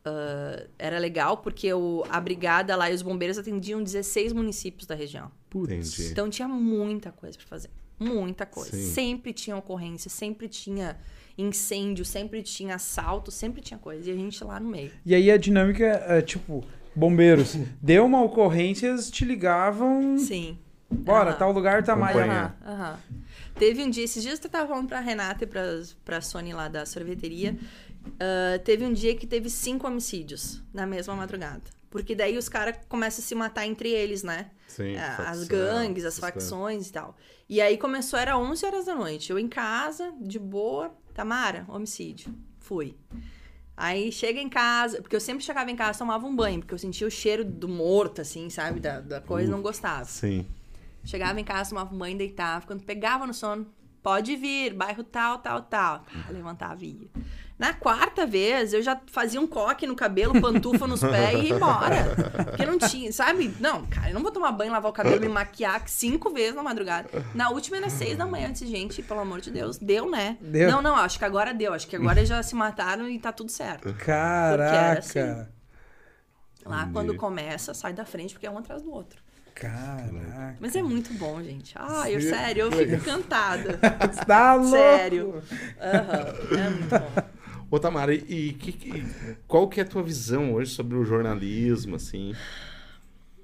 Ah, era legal porque o, a brigada lá e os bombeiros atendiam 16 municípios da região. Entendi. Então tinha muita coisa pra fazer. Muita coisa. Sim. Sempre tinha ocorrência, sempre tinha incêndio, sempre tinha assalto, sempre tinha coisa. E a gente lá no meio. E aí a dinâmica é tipo: bombeiros, deu uma ocorrência, eles te ligavam. Sim. Bora, Aham. tal lugar tá mais. Aham. Teve um dia, esses dias eu tava falando pra Renata e pra, pra Sony lá da sorveteria. ah, teve um dia que teve cinco homicídios na mesma madrugada. Porque daí os caras começam a se matar entre eles, né? Sim, Ah, facção, as gangues, as facções e tal. E aí começou, era 11 horas da noite. Eu em casa, de boa. Tamara, homicídio. Fui. Aí chega em casa, porque eu sempre chegava em casa tomava um banho, porque eu sentia o cheiro do morto, assim, sabe? Da, da coisa, não gostava. Sim. Chegava em casa, tomava um banho, deitava. Quando pegava no sono, pode vir, bairro tal, tal, tal. Ah, levantava e ia. Na quarta vez, eu já fazia um coque no cabelo, pantufa nos pés e ia embora. Porque não tinha, sabe? Não, cara, eu não vou tomar banho, lavar o cabelo, me maquiar cinco vezes na madrugada. Na última era seis da manhã, eu disse, gente, pelo amor de Deus, deu, né? Deu. Não, não, acho que agora deu. Acho que agora já se mataram e tá tudo certo. Caraca. Assim. Lá, Entendi. quando começa, sai da frente, porque é um atrás do outro. Caraca. Mas é muito bom, gente. Ah, eu Sim, sério, eu fico encantada. Tá louco. Sério. Aham, é muito bom. Ô, Tamara, e, que, que- qual que é a tua visão hoje sobre o jornalismo, assim?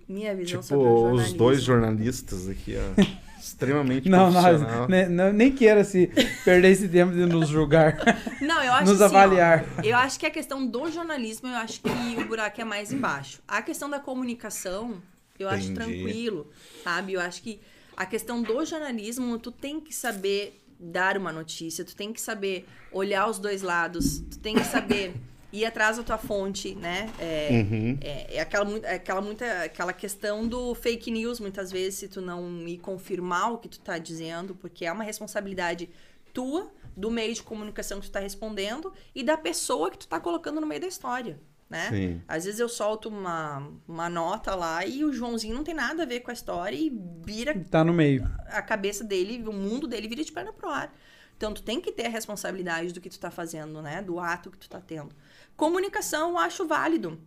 Minha visão Tipo, sobre o jornalismo. os dois jornalistas aqui, ó. extremamente Não, profissional. não, nem queira se perder esse tempo de nos julgar, Não, eu acho nos assim, ó, avaliar. eu acho que a questão do jornalismo, eu acho que o buraco é mais embaixo. A questão da comunicação, eu acho Entendi. tranquilo, sabe? Eu acho que a questão do jornalismo, tu tem que saber dar uma notícia, tu tem que saber olhar os dois lados, tu tem que saber ir atrás da tua fonte, né? É, Uhum. é, é aquela, é aquela, muita, aquela questão do fake news, muitas vezes, se tu não me confirmar o que tu tá dizendo, porque é uma responsabilidade tua, do meio de comunicação que tu tá respondendo e da pessoa que tu tá colocando no meio da história, né? Sim. Às vezes eu solto uma, uma nota lá e o Joãozinho não tem nada a ver com a história e vira Tá no meio. a cabeça dele, o mundo dele vira de perna pro ar. Então tu tem que ter a responsabilidade do que tu tá fazendo, né? Do ato que tu tá tendo. Comunicação eu acho válido.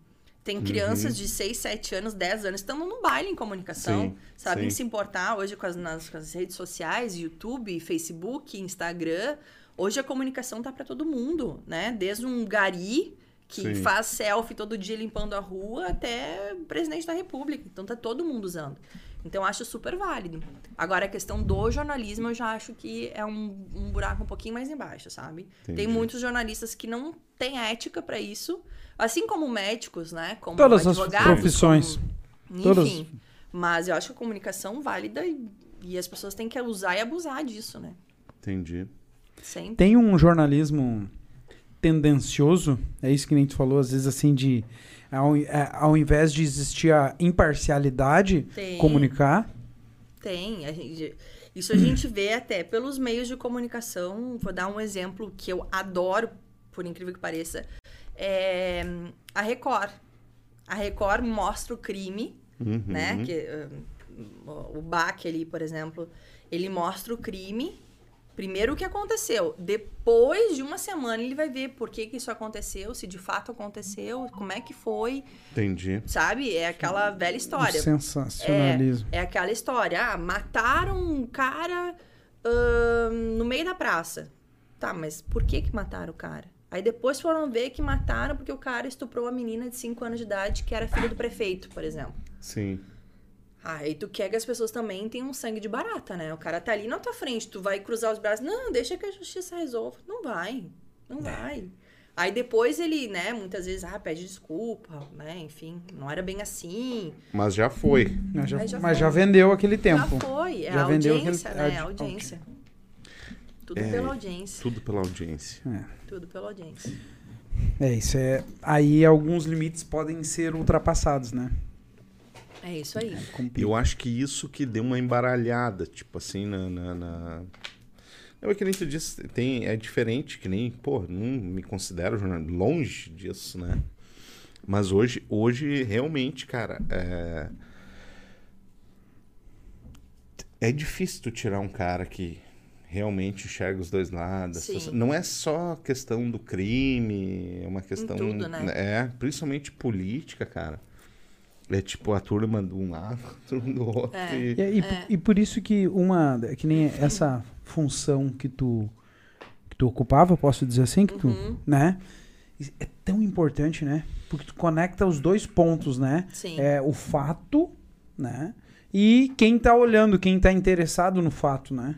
Tem crianças de 6, 7 anos, 10 anos estando no baile em comunicação, Sim, sabem sim. se importar hoje com as, nas, com as redes sociais, YouTube, Facebook, Instagram. Hoje a comunicação tá para todo mundo, né? Desde um gari que Sim. faz selfie todo dia limpando a rua até presidente da república. Então tá todo mundo usando. Então, eu acho super válido. Agora, a questão do jornalismo, eu já acho que é um, um buraco um pouquinho mais embaixo, sabe? Entendi. Tem muitos jornalistas que não têm ética pra isso. Assim como médicos, né? Como Todas as profissões. como- Todas. Enfim. Mas eu acho que a comunicação válida e, e as pessoas têm que usar e abusar disso, né? Entendi. Sempre. Tem um jornalismo tendencioso, é isso que nem tu falou, às vezes assim, de ao, é, ao invés de existir a imparcialidade, Tem. comunicar. Tem. a gente- isso a gente vê até pelos meios de comunicação. Vou dar um exemplo que eu adoro, por incrível que pareça. É a Record. A Record mostra o crime, Uhum. né? Que, uh, o Bach ali, por exemplo, ele mostra o crime. Primeiro o que aconteceu. Depois de uma semana ele vai ver por que, que isso aconteceu, se de fato aconteceu, como é que foi, Entendi. sabe? É aquela velha história. Sensacionalismo. É aquela história, ah, mataram um cara ahn, no meio da praça. Tá, mas por que que mataram o cara? Aí depois foram ver que mataram porque o cara estuprou a menina de 5 anos de idade que era filha do prefeito, por exemplo. Sim. Ah, aí tu quer que as pessoas também tenham sangue de barata, né? O cara tá ali na tua frente, tu vai cruzar os braços. Não, deixa que a justiça resolva. Não vai, não vai. Aí depois ele, né, muitas vezes, ah, pede desculpa, né? Enfim, não era bem assim. Mas já foi. Mas, já, já mas foi. já vendeu aquele tempo. Já foi, é Já a vendeu audiência, aquele- né? a- A audiência. Tudo É. pela audiência. Tudo pela audiência. Tudo pela audiência. É, isso é. Aí alguns limites podem ser ultrapassados, né? É isso aí. E eu acho que isso que deu uma embaralhada, tipo assim, na. na, na... Não, é que nem tu disse, tem, é diferente, que nem, pô, não me considero jornalista, longe disso, né? Mas hoje, hoje realmente, cara, é... é difícil tu tirar um cara que realmente enxerga os dois lados. Sim. Não é só questão do crime, é uma questão. tudo, né? É, principalmente política, cara. É tipo a turma de um lado, a turma do outro. É. e- E, e- e por isso que uma. Que nem essa função que tu. Que tu ocupava, posso dizer assim, que tu. Uhum. Né? É tão importante, né? Porque tu conecta os dois pontos, né? Sim. É o fato, né? E quem tá olhando, quem tá interessado no fato, né?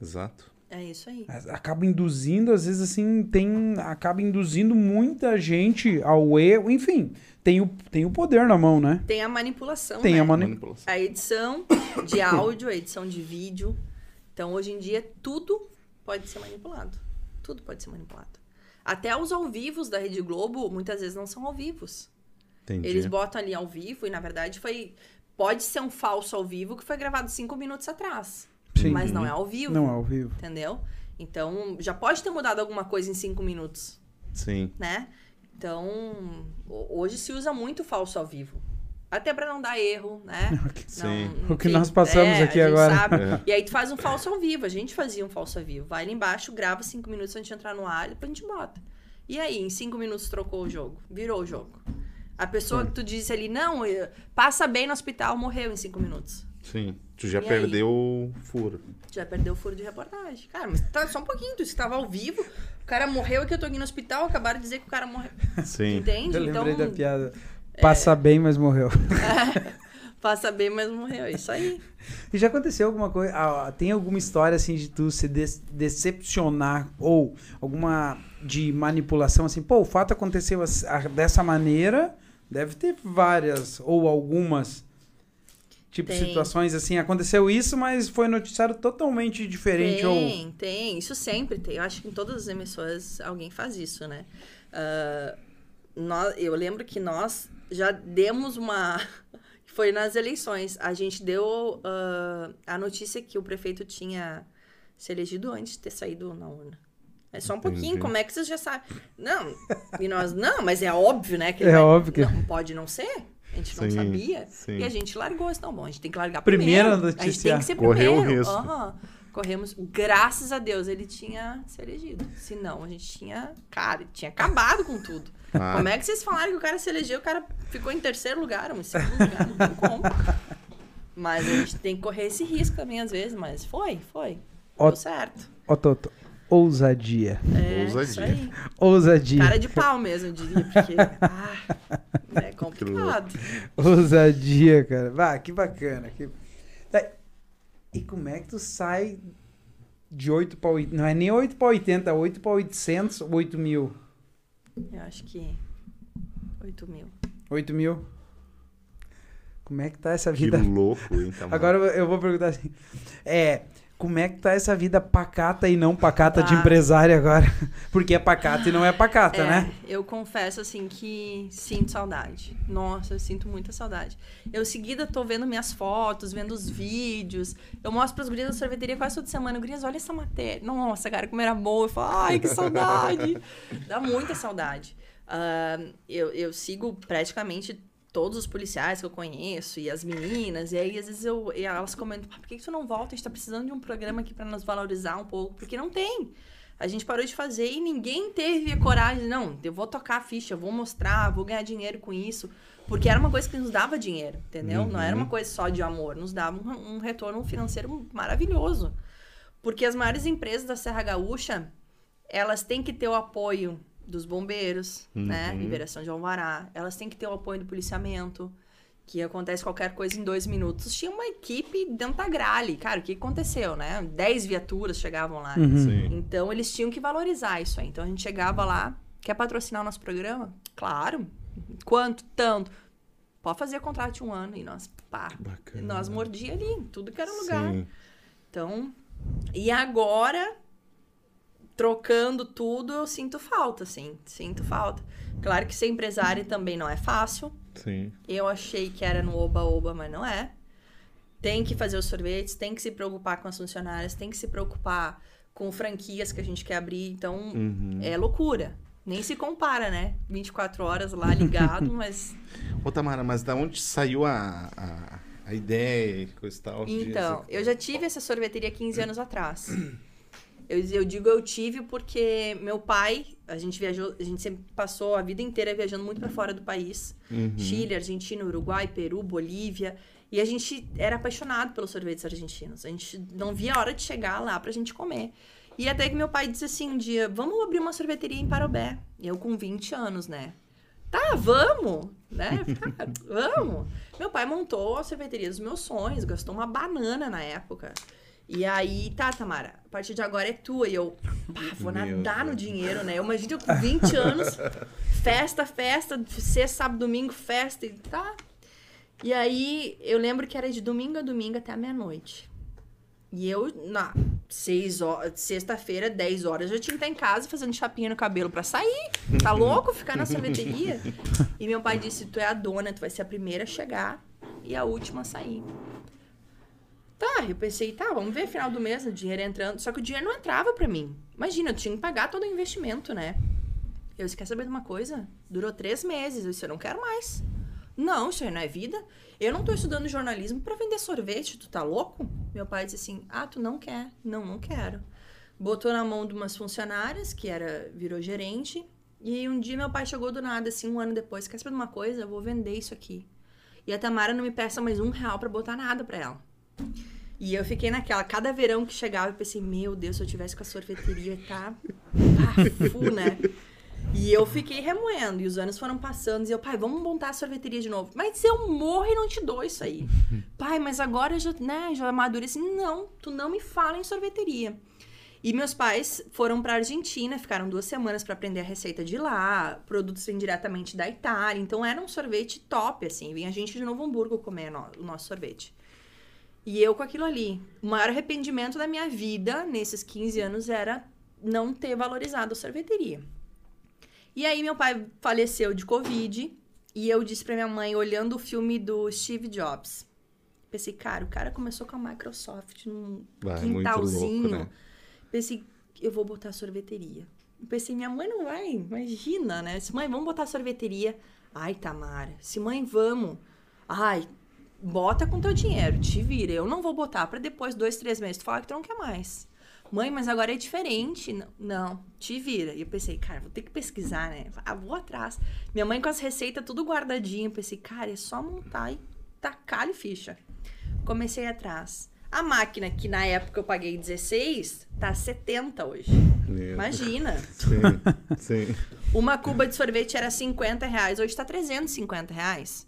Exato. É isso aí. Acaba induzindo, às vezes assim, tem. Acaba induzindo muita gente ao erro. Enfim, tem o, tem o poder na mão, né? Tem a manipulação, Tem né? a mani- Manipulação. A edição de áudio, a edição de vídeo. Então, hoje em dia, tudo pode ser manipulado. Tudo pode ser manipulado. Até os ao vivos da Rede Globo, muitas vezes não são ao vivos. Entendi. Eles botam ali ao vivo e, na verdade, foi... Pode ser um falso ao vivo que foi gravado cinco minutos atrás. Sim. Mas não é ao vivo. Não é ao vivo. Entendeu? Então, já pode ter mudado alguma coisa em cinco minutos, Sim. né? Então, ho- hoje se usa muito falso ao vivo. Até pra não dar erro, né? Sim. O que nós passamos é, aqui a gente agora. sabe. É. E aí tu faz um falso ao vivo. A gente fazia um falso ao vivo. Vai lá embaixo, grava cinco minutos antes de entrar no ar e depois a gente bota. E aí, em cinco minutos trocou o jogo. Virou o jogo. A pessoa que tu disse ali, não, eh, passa bem no hospital, morreu em cinco minutos. Sim. Tu já E aí? perdeu o furo. Já perdeu o furo de reportagem. Cara, mas tá só um pouquinho, tu estava ao vivo, cara morreu e que eu tô aqui no hospital, acabaram de dizer que o cara morreu. Sim. Entende? Eu lembrei então, da piada. Passa bem, mas morreu. passa bem, mas morreu. É isso aí. E já aconteceu alguma coisa? ah, tem alguma história assim de tu se des- decepcionar ou alguma de manipulação assim? Pô, o fato aconteceu dessa maneira. Deve ter várias ou algumas. Tipo, Tem. situações assim, aconteceu isso, mas foi noticiário totalmente diferente. Ou... Tem, tem. Isso sempre tem. Eu acho que em todas as emissoras alguém faz isso, né? Ah, nós, eu lembro que nós já demos uma. Foi nas eleições. A gente deu ah, a notícia que o prefeito tinha se elegido antes de ter saído na urna. É só um Entendi. pouquinho, como é que vocês já sabem? Não, e nós, não, mas é óbvio, né? Que ele É vai- óbvio que- Não, pode não ser. A gente não Sim, sabia. sim. E a gente largou. Então, bom, a gente tem que largar Primeiro primeiro. A gente tem que ser Correu o primeiro. risco. Aham. Corremos. Graças a Deus ele tinha se elegido. Senão a gente tinha. Cara, tinha acabado com tudo. Ah. Como é que vocês falaram que o cara se elegeu? O cara ficou em terceiro lugar, ou em segundo lugar. Não tem como. Mas a gente tem que correr esse risco também, às vezes. Mas foi, foi. Ó- Deu certo. Ó, Toto, ousadia. É, Ousadia. isso aí. Ousadia. Cara de pau mesmo, eu diria, porque ah, é complicado. Ousadia, cara. Vá, que bacana. Que... Tá, E como é que tu sai de 8 para 80? Não é nem 8 para 80, 8 para 800, 8 mil. Eu acho que 8 mil. 8 mil. Como é que tá essa Que vida? louco, hein, Tamara? Agora eu- eu vou perguntar assim. É, como é que tá essa vida pacata e não pacata de Ah. empresária agora? Porque é pacata e não é pacata, É, né? eu confesso assim que sinto saudade. Nossa, eu sinto muita saudade. Eu em seguida tô vendo minhas fotos, vendo os vídeos. Eu mostro pras gurias da sorveteria quase toda semana. Gurias, olha essa matéria. Nossa, cara, como era boa. Eu falo, ai, que saudade. Dá muita saudade. Ah, eu, eu sigo praticamente todos os policiais que eu conheço e as meninas. E aí, às vezes, eu, e elas comentam, "Ah, por que, que tu não volta? A gente tá precisando de um programa aqui pra nos valorizar um pouco. Porque não tem. A gente parou de fazer e ninguém teve a coragem. Não, eu vou tocar a ficha, vou mostrar, vou ganhar dinheiro com isso. Porque era uma coisa que nos dava dinheiro, entendeu? Não era uma coisa só de amor. Nos dava um, um retorno financeiro maravilhoso. Porque as maiores empresas da Serra Gaúcha, elas têm que ter o apoio dos bombeiros, né? Liberação de alvará. Elas têm que ter o apoio do policiamento. Que acontece qualquer coisa em dois minutos. Tinha uma equipe dentro da gralha. Cara, o que aconteceu, né? Dez viaturas chegavam lá. Uhum. Sim. Então eles tinham que valorizar isso aí. Então a gente chegava lá, quer patrocinar o nosso programa? Claro. Quanto? Tanto. Pode fazer contrato de um ano. E nós, pá, Bacana. nós mordia ali, em tudo que era lugar. Sim. Então, e agora, trocando tudo, eu sinto falta, sim. Sinto falta. Claro que ser empresária também não é fácil. Sim. Eu achei que era no oba-oba, mas não é. Tem que fazer os sorvetes, tem que se preocupar com as funcionárias, tem que se preocupar com franquias que a gente quer abrir. Então, Uhum. é loucura. Nem se compara, né? 24 horas lá ligado, mas. Ô, Tamara, mas da onde saiu a, a, a ideia e coisa e tal? Então, eu já tive essa sorveteria 15 anos atrás. Eu, eu digo eu tive porque meu pai, a gente viajou, a gente sempre passou a vida inteira viajando muito para fora do país. Uhum. Chile, Argentina, Uruguai, Peru, Bolívia. E a gente era apaixonado pelos sorvetes argentinos. A gente não via a hora de chegar lá pra gente comer. E até que meu pai disse assim um dia, vamos abrir uma sorveteria em Parobé. E eu com 20 anos, né? Tá, vamos, né? Tá, vamos. Meu pai montou a sorveteria dos meus sonhos, gastou uma banana na época. E aí, tá, Tamara, a partir de agora é tua. E eu, pá, vou Meu nadar no Deus. dinheiro, né? Eu imagino eu com 20 anos, festa, festa, sexta, sábado, domingo, festa e tá. E aí, eu lembro que era de domingo a domingo até a meia-noite. E eu, na seis horas, sexta-feira, 10 horas, eu tinha que estar em casa fazendo chapinha no cabelo pra sair. Tá louco ficar na sorveteria? E meu pai disse: Tu é a dona, tu vai ser a primeira a chegar e a última a sair. Tá, eu pensei, tá, vamos ver final do mês, o dinheiro entrando. Só que o dinheiro não entrava pra mim. Imagina, eu tinha que pagar todo o investimento, né? Eu disse, quer saber de uma coisa? Durou três meses. Eu disse, eu não quero mais. Não, isso aí não é vida. Eu não tô estudando jornalismo pra vender sorvete, tu tá louco? Meu pai disse assim, ah, tu não quer? Não, não quero. Botou na mão de umas funcionárias, que era, virou gerente. E um dia meu pai chegou do nada, assim, um ano depois, quer saber de uma coisa? Eu vou vender isso aqui. E a Tamara não me peça mais um real pra botar nada pra ela. E eu fiquei naquela, cada verão que chegava, eu pensei, meu Deus, se eu tivesse com a sorveteria, tá pafu, né? E eu fiquei remoendo, e os anos foram passando, e eu, pai, vamos montar a sorveteria de novo. Mas eu morro e não te dou isso aí. pai, mas agora eu já, né, já amadureci. Não, tu não me fala em sorveteria. E meus pais foram pra Argentina, ficaram duas semanas pra aprender a receita de lá. Produtos vêm diretamente da Itália. Então era um sorvete top, assim. Vinha gente de Novo Hamburgo comer o nosso sorvete. E eu com aquilo ali. O maior arrependimento da minha vida nesses 15 anos era não ter valorizado a sorveteria. E aí meu pai faleceu de Covid e eu disse pra minha mãe, olhando o filme do Steve Jobs. Pensei, cara, o cara começou com a Microsoft num muito quintalzinho. louco, né? Pensei, eu vou botar sorveteria. Pensei, minha mãe não vai, imagina, né? Se mãe, vamos botar sorveteria. Ai, Tamara, se mãe, vamos. Ai, bota com teu dinheiro, te vira. Eu não vou botar pra depois, dois, três meses, tu falar que tu não quer mais. Mãe, mas agora é diferente. Não, não, te vira. E eu pensei, cara, vou ter que pesquisar, né? Ah, vou atrás. Minha mãe com as receitas tudo guardadinho. Eu pensei, cara, é só montar e tacar-lhe ficha. Comecei atrás. A máquina que na época eu paguei 16, tá 70 hoje. Meu. Imagina. Sim, sim. Uma cuba de sorvete era 50 reais, hoje tá 350 reais.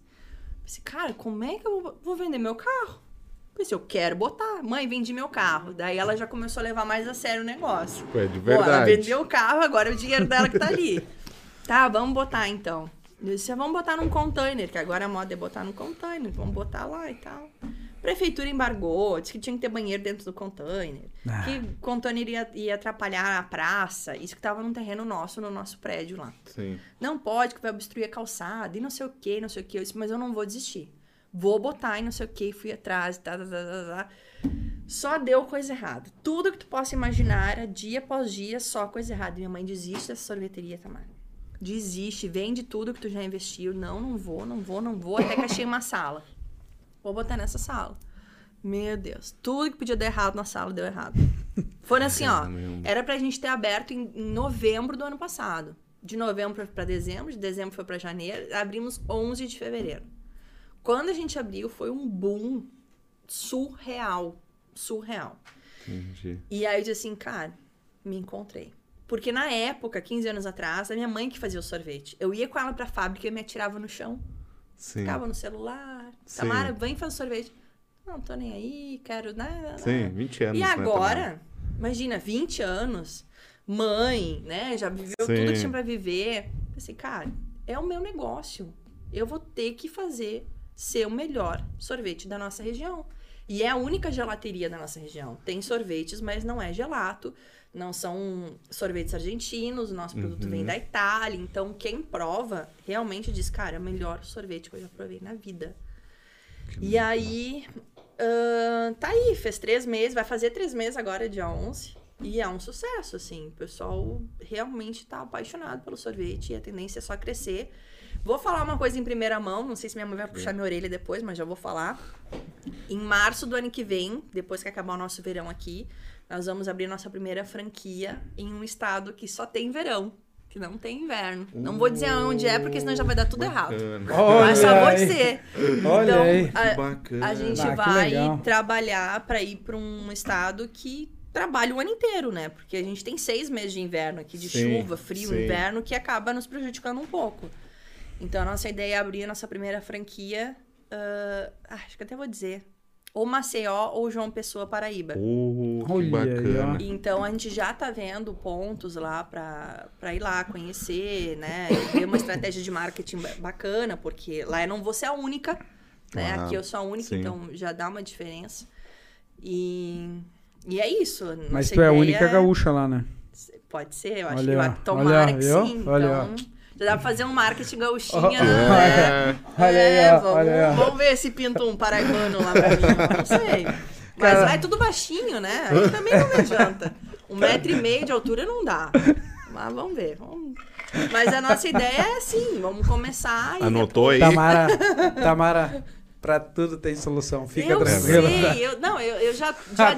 Pensei, cara, como é que eu vou- vender meu carro? Pensei, eu quero botar. Mãe, vendi meu carro. Daí ela já começou a levar mais a sério o negócio. É de Pô, ela verdade. vendeu o carro, agora é o dinheiro dela que tá ali. tá, vamos botar então. Eu disse, vamos botar num container, que agora a moda é botar num container. Vamos botar lá e tal. Prefeitura embargou, disse que tinha que ter banheiro dentro do container. Ah. Que o container ia, ia atrapalhar a praça. Isso que tava num terreno nosso, no nosso prédio lá. Sim. Não pode, que vai obstruir a calçada, e não sei o que, não sei o que. Eu disse, mas eu não vou desistir. Vou botar e não sei o que, fui atrás, tá, tá, tá, tá, tá. Só deu coisa errada. Tudo que tu possa imaginar era dia após dia, só coisa errada. Minha mãe desiste dessa sorveteria, Tamara. Desiste, vende tudo que tu já investiu. Não, não vou, não vou, não vou, até que achei uma sala. Vou botar nessa sala. Meu Deus, tudo que podia dar errado na sala deu errado. Foram assim, ó. Era pra gente ter aberto em, em novembro do ano passado. De novembro pra dezembro, de dezembro foi pra janeiro, abrimos 11 de fevereiro. Quando a gente abriu, foi um boom surreal. Surreal. Entendi. E aí eu disse assim, cara, me encontrei. Porque na época, 15 anos atrás, a minha mãe que fazia o sorvete. Eu ia com ela pra fábrica e me atirava no chão. Sim. Ficava no celular. Sim. Tamara, vem fazer sorvete. Não, tô nem aí, quero. Né, Sim, 20 anos. e né, agora, também. imagina, 20 anos, mãe, né? Já viveu Sim. tudo que tinha pra viver. Pensei, cara, é o meu negócio. Eu vou ter que fazer ser o melhor sorvete da nossa região. E é a única gelateria da nossa região. Tem sorvetes, mas não é gelato. Não são sorvetes argentinos, o nosso produto Uhum. vem da Itália. Então, quem prova realmente diz, cara, é o melhor sorvete que eu já provei na vida. E aí, ahn, tá aí, fez três meses, vai fazer três meses agora, dia 11. E é um sucesso, assim. O pessoal realmente tá apaixonado pelo sorvete e a tendência é só crescer. Vou falar uma coisa em primeira mão, não sei se minha mãe vai puxar minha orelha depois, mas já vou falar. Em março do ano que vem, depois que acabar o nosso verão aqui, nós vamos abrir nossa primeira franquia em um estado que só tem verão, que não tem inverno. Não vou dizer onde é, porque senão já vai dar tudo errado. Bacana. Mas só vou dizer. Olha então, aí. Que a- bacana. a gente Ah, que vai trabalhar para ir para um estado que trabalha o ano inteiro, né? Porque a gente tem seis meses de inverno aqui, de Sim, chuva, frio, sim. inverno, que acaba nos prejudicando um pouco. Então, a nossa ideia é abrir a nossa primeira franquia, ah, acho que até vou dizer, ou Maceió ou João Pessoa, Paraíba. Oh, que Olha bacana. Então a gente já tá vendo pontos lá pra pra ir lá conhecer, né? Ver uma estratégia de marketing ba- bacana, porque lá eu não vou ser a única, né? Ah, Aqui eu sou a única, sim. então já dá uma diferença. E, e é isso. Mas tu é a única gaúcha lá, né? Pode ser, eu acho Olha, que vai tomar olha, que sim. Olha, então, já dá pra fazer um marketing gauchinha, Ó, né? É, Olha aí, É, vamos, olha aí, vamos ver se pinta um paraibano lá pra mim. Não sei. Mas Cara- vai tudo baixinho, né? Aí também não adianta. Um metro e meio de altura não dá. Mas vamos ver. vamos- Mas a nossa ideia é assim, vamos começar Anotou aí? Tamara, Tamara, pra tudo tem solução. Fica eu tranquila. sei, eu, não, eu, eu já, já,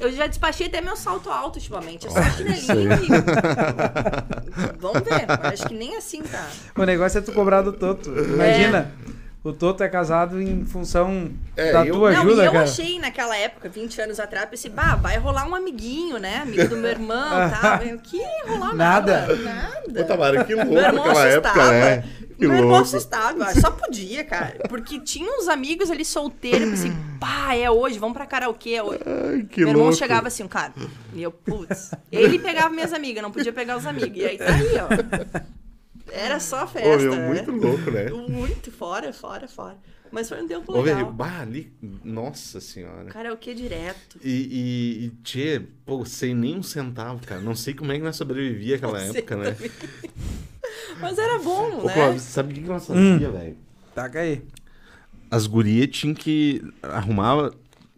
eu já despachei até meu salto alto ultimamente. É só Olha chinelinho e... Vamos ver, acho que nem assim tá. O negócio é tu cobrar do Toto. Imagina, o Toto é casado em função É, da eu- tua não, ajuda, e eu cara. achei naquela época, 20 anos atrás, pensei, bah, vai rolar um amiguinho, né? Amigo do meu irmão e tal. Eu, Que rolar Nada. nada. Nada. Ô, Tamara, que louco Meu irmão aquela assustava. época, né? Que meu irmão assustava, eu só podia, cara. Porque tinha uns amigos ali solteiros, eu pensei, pá, é hoje, vamos pra karaokê é hoje. Ai, que meu irmão louco. chegava assim, cara, e eu, putz. Ele pegava minhas amigas, não podia pegar os amigos. E aí tá aí, ó. Era só Ô, festa, meu, né? muito louco, né? Muito, fora, fora, fora. Mas foi um tempo Ô, velho, legal. bah, ali, nossa senhora. Karaokê direto. E, e, e tchê, pô, sem nem um centavo, cara. Não sei como é que nós sobrevivia aquela Você época, né? também. Mas era bom, Ô, né? Clóvis, sabe o que que nós Hum. fazia, velho? Taca aí. As gurias tinham que arrumar...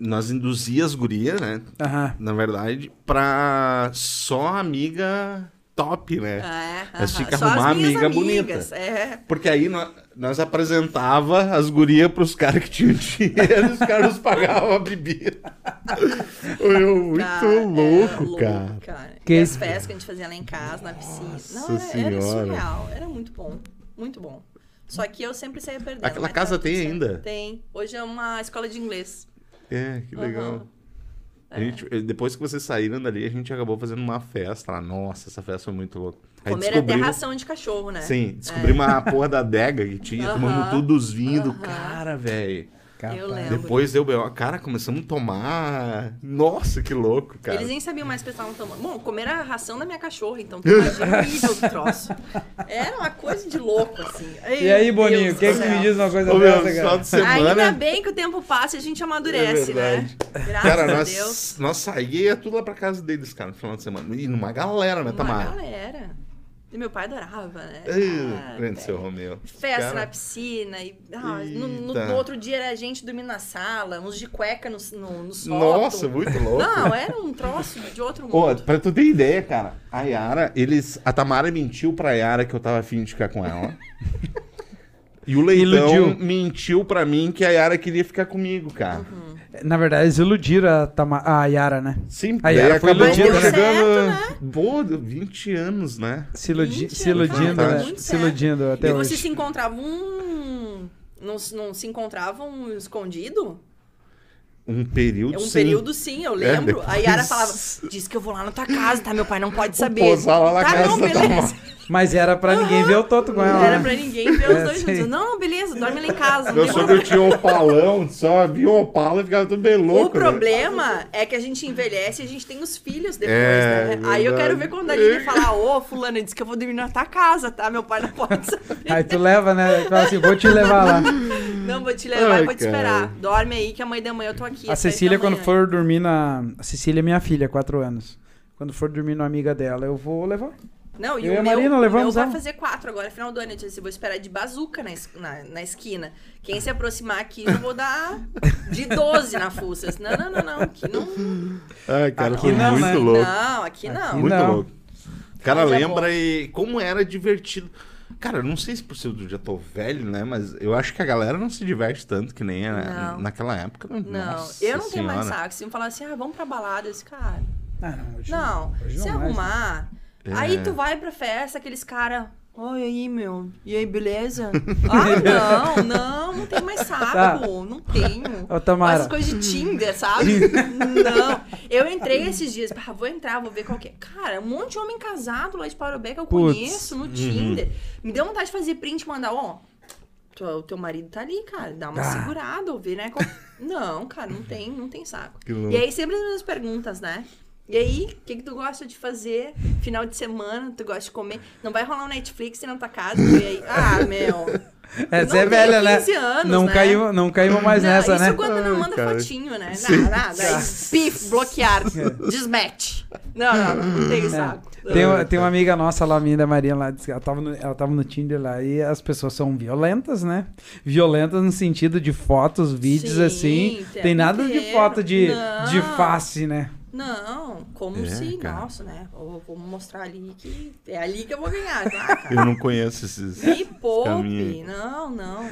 Nós induzia as gurias, né? Aham. Na verdade, pra só amiga top, né? É, Mas tinha que arrumar amiga amigas, É. Porque aí nós, nós apresentava as gurias pros caras que tinham dinheiro e os caras nos pagavam a bebida. Eu, muito Cara, era louco, cara. Que e as festas que a gente fazia lá em casa, na piscina. Não, Nossa era, era Senhora. surreal. Era muito bom. Muito bom. Só que eu sempre saía perdendo. Aquela mas casa tá tem ainda? Tem. Hoje é uma escola de inglês. É, que legal. Aham. A gente, depois que vocês saíram dali, a gente acabou fazendo uma festa lá. Nossa, essa festa foi muito louca. Aí Comer até ração de cachorro, né? Sim, descobrimos a porra da adega que tinha, Aham. tomamos tudo os vinhos do Aham. cara, velho. Eu lembro. Depois deu B.O. Cara, começamos a tomar. Nossa, que louco, cara. Eles nem sabiam mais que eles estavam tomando. Bom, comeram a ração da minha cachorra, então imagina o nível do troço. Era uma coisa de louco, assim. E aí, Boninho, quem que me diz uma coisa Ô, meu, dessa, final cara? de semana. Ainda bem que o tempo passa e a gente amadurece, É né? Graças Cara, a nós, Deus. nós saímos e ia tudo lá pra casa deles, cara, no final de semana. E numa galera, né, Uma Tamara? galera. E meu pai adorava, né? Ai, Ah, grande velho. seu Romeu. Festa Cara, na piscina. E, ah, no, no- no outro dia era a gente dormindo na sala, uns de cueca no, no, no sótão. Nossa, muito louco. Não, era um troço de outro Ô, mundo. pra tu ter ideia, cara, a Yara, eles. A Tamara mentiu pra Yara que eu tava afim de ficar com ela. E o Leitão Iludiu. mentiu pra mim que a Yara queria ficar comigo, cara. Uhum. Na verdade, eles iludiram a, Tama- a Yara, né? Sim, A Yara foi acabou iludida, né? chegando. Pô, 20 anos, né? Se, iludi 20 se anos, iludindo, cara, né? muito Se iludindo até e hoje. vocês se encontravam. Não, não se encontravam escondido? Um período É um sim. período sim, eu lembro. depois- A Yara falava, diz que eu vou lá na tua casa, tá? Meu pai não pode saber. posar lá na tá, casa não, beleza. Mas era pra ninguém ver o Toto com ela. Não era né? pra ninguém ver os É, dois sim. juntos. Não, beleza, dorme lá em casa. Eu soube que eu tinha um opalão, só via um opala e ficava tudo bem louco. O problema é que a gente envelhece e a gente tem os filhos depois, É, né? Aí eu quero ver verdade. quando a Lili falar, ô, fulano, disse que eu vou dormir na tua casa, tá? Meu pai não pode saber. Aí tu leva, né? Tu fala assim, vou te levar lá. Não, vou te levar Ai, e vou te cara. esperar. Dorme aí que amanhã de manhã eu tô aqui. A Cecília, da quando for dormir na. A Cecília é minha filha, 4 anos. Quando for dormir na amiga dela, eu vou levar. Não, e Eu o e a meu, Marina o levamos meu vai fazer quatro agora, final do ano. Eu disse, eu vou esperar de bazuca na, na, na esquina. Quem se aproximar aqui, eu vou dar de 12 na fuça. Eu disse, Não, não, não, não. Aqui não. Ai, cara, Aqui foi não, muito né? louco. Não, aqui não. Aqui Muito Não. louco. O cara Mas é lembra e como era divertido. Cara, eu não sei se por ser eu já tô velho, né? Mas eu acho que a galera não se diverte tanto que nem Não. naquela época. Não, Não, Nossa eu não tenho mais Senhora. saco. Se me falar assim, ah, vamos pra balada, esse cara. Ah, não, hoje Não, hoje se não mais. arrumar. É. Aí tu vai pra festa, aqueles caras. Oi, aí, meu. E aí, beleza? ah, não, não, não tenho mais saco. Tá. Não tenho. Ô, Tamara. Essas coisas de Tinder, sabe? não. Eu entrei esses dias, ah, vou entrar, vou ver qual que é. Cara, um monte de homem casado lá de Parobé que eu Putz. conheço no Tinder. Me deu vontade de fazer print e mandar, ó. O teu marido tá ali, cara. Dá uma Ah. segurada, ouvir, né? Não, cara, não tem, não tem saco. E aí sempre as mesmas perguntas, né? E aí, o que, que tu gosta de fazer? Final de semana, tu gosta de comer? Não vai rolar um Netflix na tua casa? E aí, ah, meu. É, você é velha, né? 15 anos, não, né? caiu, não caímos mais Não, nessa, isso né? quando não Ai, manda cara. fotinho, né? Sim. Nada, nada. Pif, bloquear. Desmatch. Não, não, não, não tem saco. Tem, uma- tem uma amiga nossa lá, minha da Maria, lá, ela tava, no, ela tava no Tinder lá e as pessoas são violentas, né? Violentas no sentido de fotos, vídeos Sim, assim. Tem nada de inteiro. foto de, Não. de face, né? Não, como É, se, cara. nossa, né? Vou mostrar ali que é ali que eu vou ganhar, tá, cara? Eu não conheço esses. Me poupe. Não, não.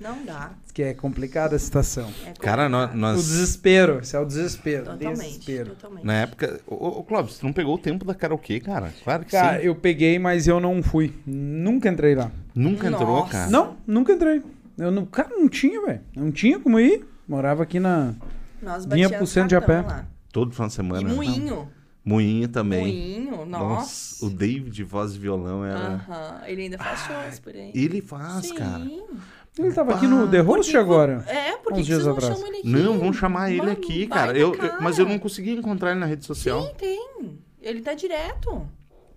Não dá. Que é complicada a situação. É Cara, nó- complicado. O nós. desespero, isso é o desespero. Totalmente. Desespero. Totalmente. Na época. Ô, ô Clóvis, tu não pegou o tempo da karaokê, cara? Claro que Cara, sim. eu peguei, mas eu não fui. Nunca entrei lá. Nunca entrou, Nossa. cara. Não, nunca entrei. Eu não, cara, não tinha, velho. Não tinha como ir. Morava aqui na. Nós Vinha pro centro de a pé. lá. Todo final de E semana. moinho. Moinho também. Moinho, nossa. O David, voz de violão, era. Aham. Ele ainda faz shows por aí. Ele faz, Sim. cara. Ele tava aqui no The Host Porque agora. É, por uns que dias não atrás. chamam ele aqui? Não, vamos chamar ele aqui, cara. Eu, eu- cara. mas eu não consegui encontrar ele na rede social. Sim, tem. Ele tá direto.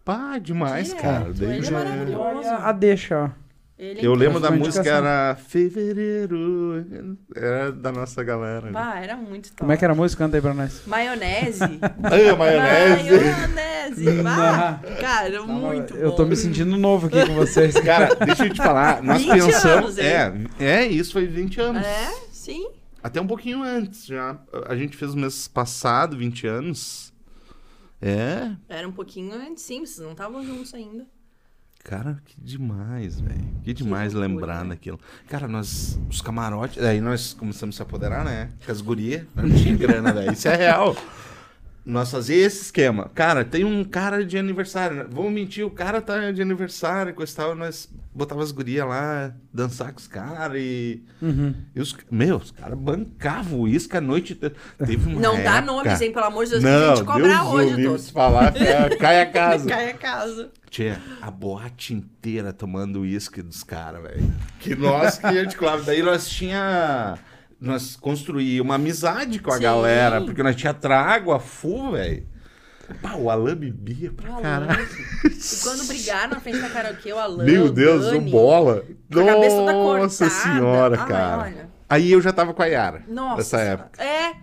Pá, demais, Direto. cara. O David Ele é é- maravilhoso. Olha a deixa, ó. Ele é Eu lembro da música, era Fevereiro. Era da nossa galera. Bah, era muito top. Como é que era a música? Canta aí pra nós. Maionese. Ai, a maionese. Maionese. Bah, cara, muito eu bom. tô me sentindo novo aqui com vocês. Cara, deixa eu te falar. Nós 20 pensamos. anos, é, é, isso foi 20 anos. É, sim. Até um pouquinho antes já. A gente fez o mês passado, 20 anos. É. Era um pouquinho antes, sim. Vocês não estavam juntos ainda. Cara, que demais, velho. Que demais loucura, lembrar né? daquilo. Cara, nós, os camarotes, aí nós começamos a se apoderar, né? Com as gurias, não tinha grana, velho. Isso é real. Nós fazia esse esquema. Cara, tem um cara de aniversário. né? Vamos mentir, o cara tá de aniversário, coisa e tal. Nós botava as gurias lá, dançar com os caras e. Uhum. e os, meu, os caras bancavam o uísque a noite. te- Teve uma Não dá época- nomes, hein? Pelo amor de Deus, que a Não, gente cobrar Deus hoje todo. se falar, é, cai a casa. Cai a casa. Tinha a boate inteira tomando uísque dos caras, velho. Que nós que articulava. Daí nós tinha. Nós construíamos uma amizade com a Sim. galera, porque nós tinha trago a full, velho. Pá, o Alan bebia pra O Alan. caralho. E quando brigaram na frente da karaokê, o Alan, Meu o Deus, o Dani, bola. com a cabeça toda Nossa senhora, Ai, cara. olha. Aí eu já tava com a Yara. Nossa. Nessa época. É,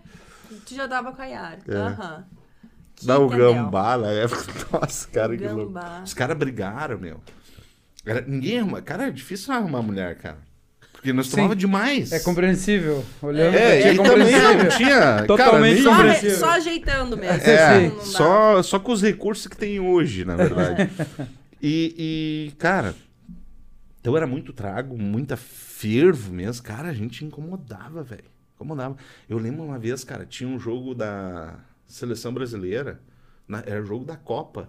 tu já dava com a Yara. É. Aham. Que Dá o gambá na época. Nossa, cara, que louco. Os caras brigaram, meu. Era, ninguém arruma. Cara, é difícil arrumar mulher, cara. Porque nós Sim. tomava demais. É compreensível. Olhando É, pra ti, e também não tinha. Totalmente cara, Só, nem- compreensível. só ajeitando mesmo. É, Não só, só com os recursos que tem hoje, na verdade. e, e, cara, então era muito trago, muita fervo mesmo. Cara, a gente incomodava, velho. Incomodava. Eu lembro uma vez, cara, tinha um jogo da seleção brasileira, na- era o jogo da Copa.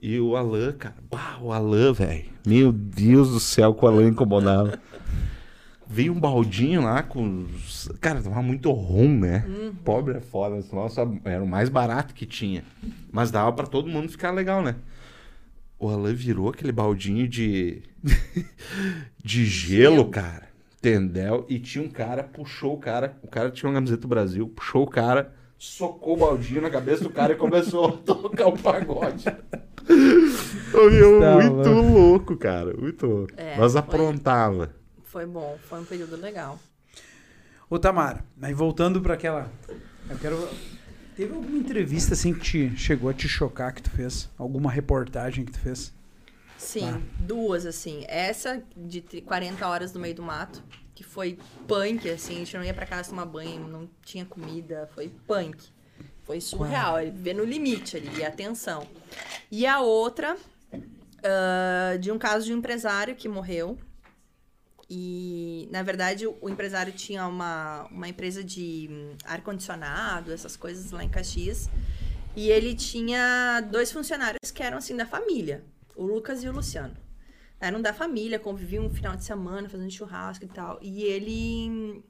E o Alan, cara, bah, o Alan, velho. Meu Deus do céu, que o Alan incomodava. Veio um baldinho lá com. os- Cara, tava muito rum, né? Pobre é foda. só- Era o mais barato que tinha. Mas dava pra todo mundo ficar legal, né? O Alan virou aquele baldinho de. de gelo, Gelo. cara. Entendeu? E tinha um cara, puxou o cara. O cara tinha uma camiseta do Brasil, puxou o cara, socou o baldinho na cabeça do cara e começou a tocar o pagode. Ô, meu, Tá muito louco. cara. Muito louco. É, Nós foi. Foi bom, foi um período legal. Ô, Tamara, mas voltando pra aquela. Eu quero. Teve alguma entrevista assim que te chegou a te chocar que tu fez? Alguma reportagem que tu fez? Sim, Tá. duas, assim. Essa de tri- 40 horas no meio do mato, que foi punk, assim. A gente não ia pra casa tomar banho, não tinha comida, foi punk. Foi surreal, ele vê no limite ali, e atenção. E a outra, ah, de um caso de um empresário que morreu. E, na verdade, o empresário tinha uma, uma empresa de hum, ar-condicionado, essas coisas lá em Caxias. E ele tinha dois funcionários que eram, assim, da família. O Lucas e o Luciano. Eram da família, conviviam um final de semana, fazendo churrasco e tal. E ele hum,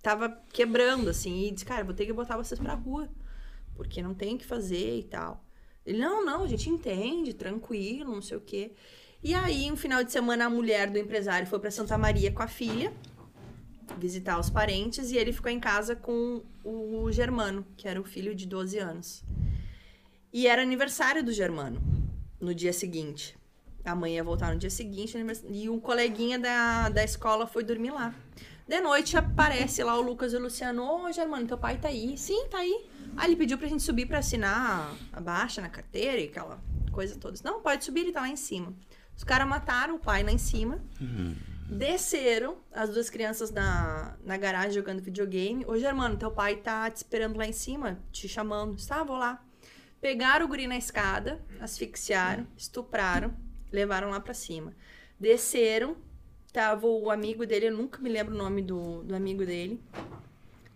tava quebrando, assim, e disse, cara, vou ter que botar vocês pra rua. Porque não tem o que fazer e tal. Ele, não, não, a gente entende, tranquilo, não sei o quê. E aí, um final de semana, a mulher do empresário foi pra Santa Maria com a filha, visitar os parentes, e ele ficou em casa com o Germano, que era o filho de 12 anos. E era aniversário do Germano, no dia seguinte. A mãe ia voltar no dia seguinte, e um coleguinha da, da escola foi dormir lá. De noite aparece lá o Lucas e o Luciano. Ô, Germano, teu pai tá aí. Sim, tá aí. Ah, ele pediu pra gente subir pra assinar a baixa na carteira e aquela coisa toda. Não, pode subir, ele tá lá em cima. Os caras mataram o pai lá em cima. Desceram as duas crianças na, na garagem jogando videogame. Ô, Germano, teu pai tá te esperando lá em cima, te chamando. Tá, vou lá. Pegaram o guri na escada, asfixiaram, estupraram, levaram lá pra cima. Desceram, tava o amigo dele, eu nunca me lembro o nome do, do amigo dele.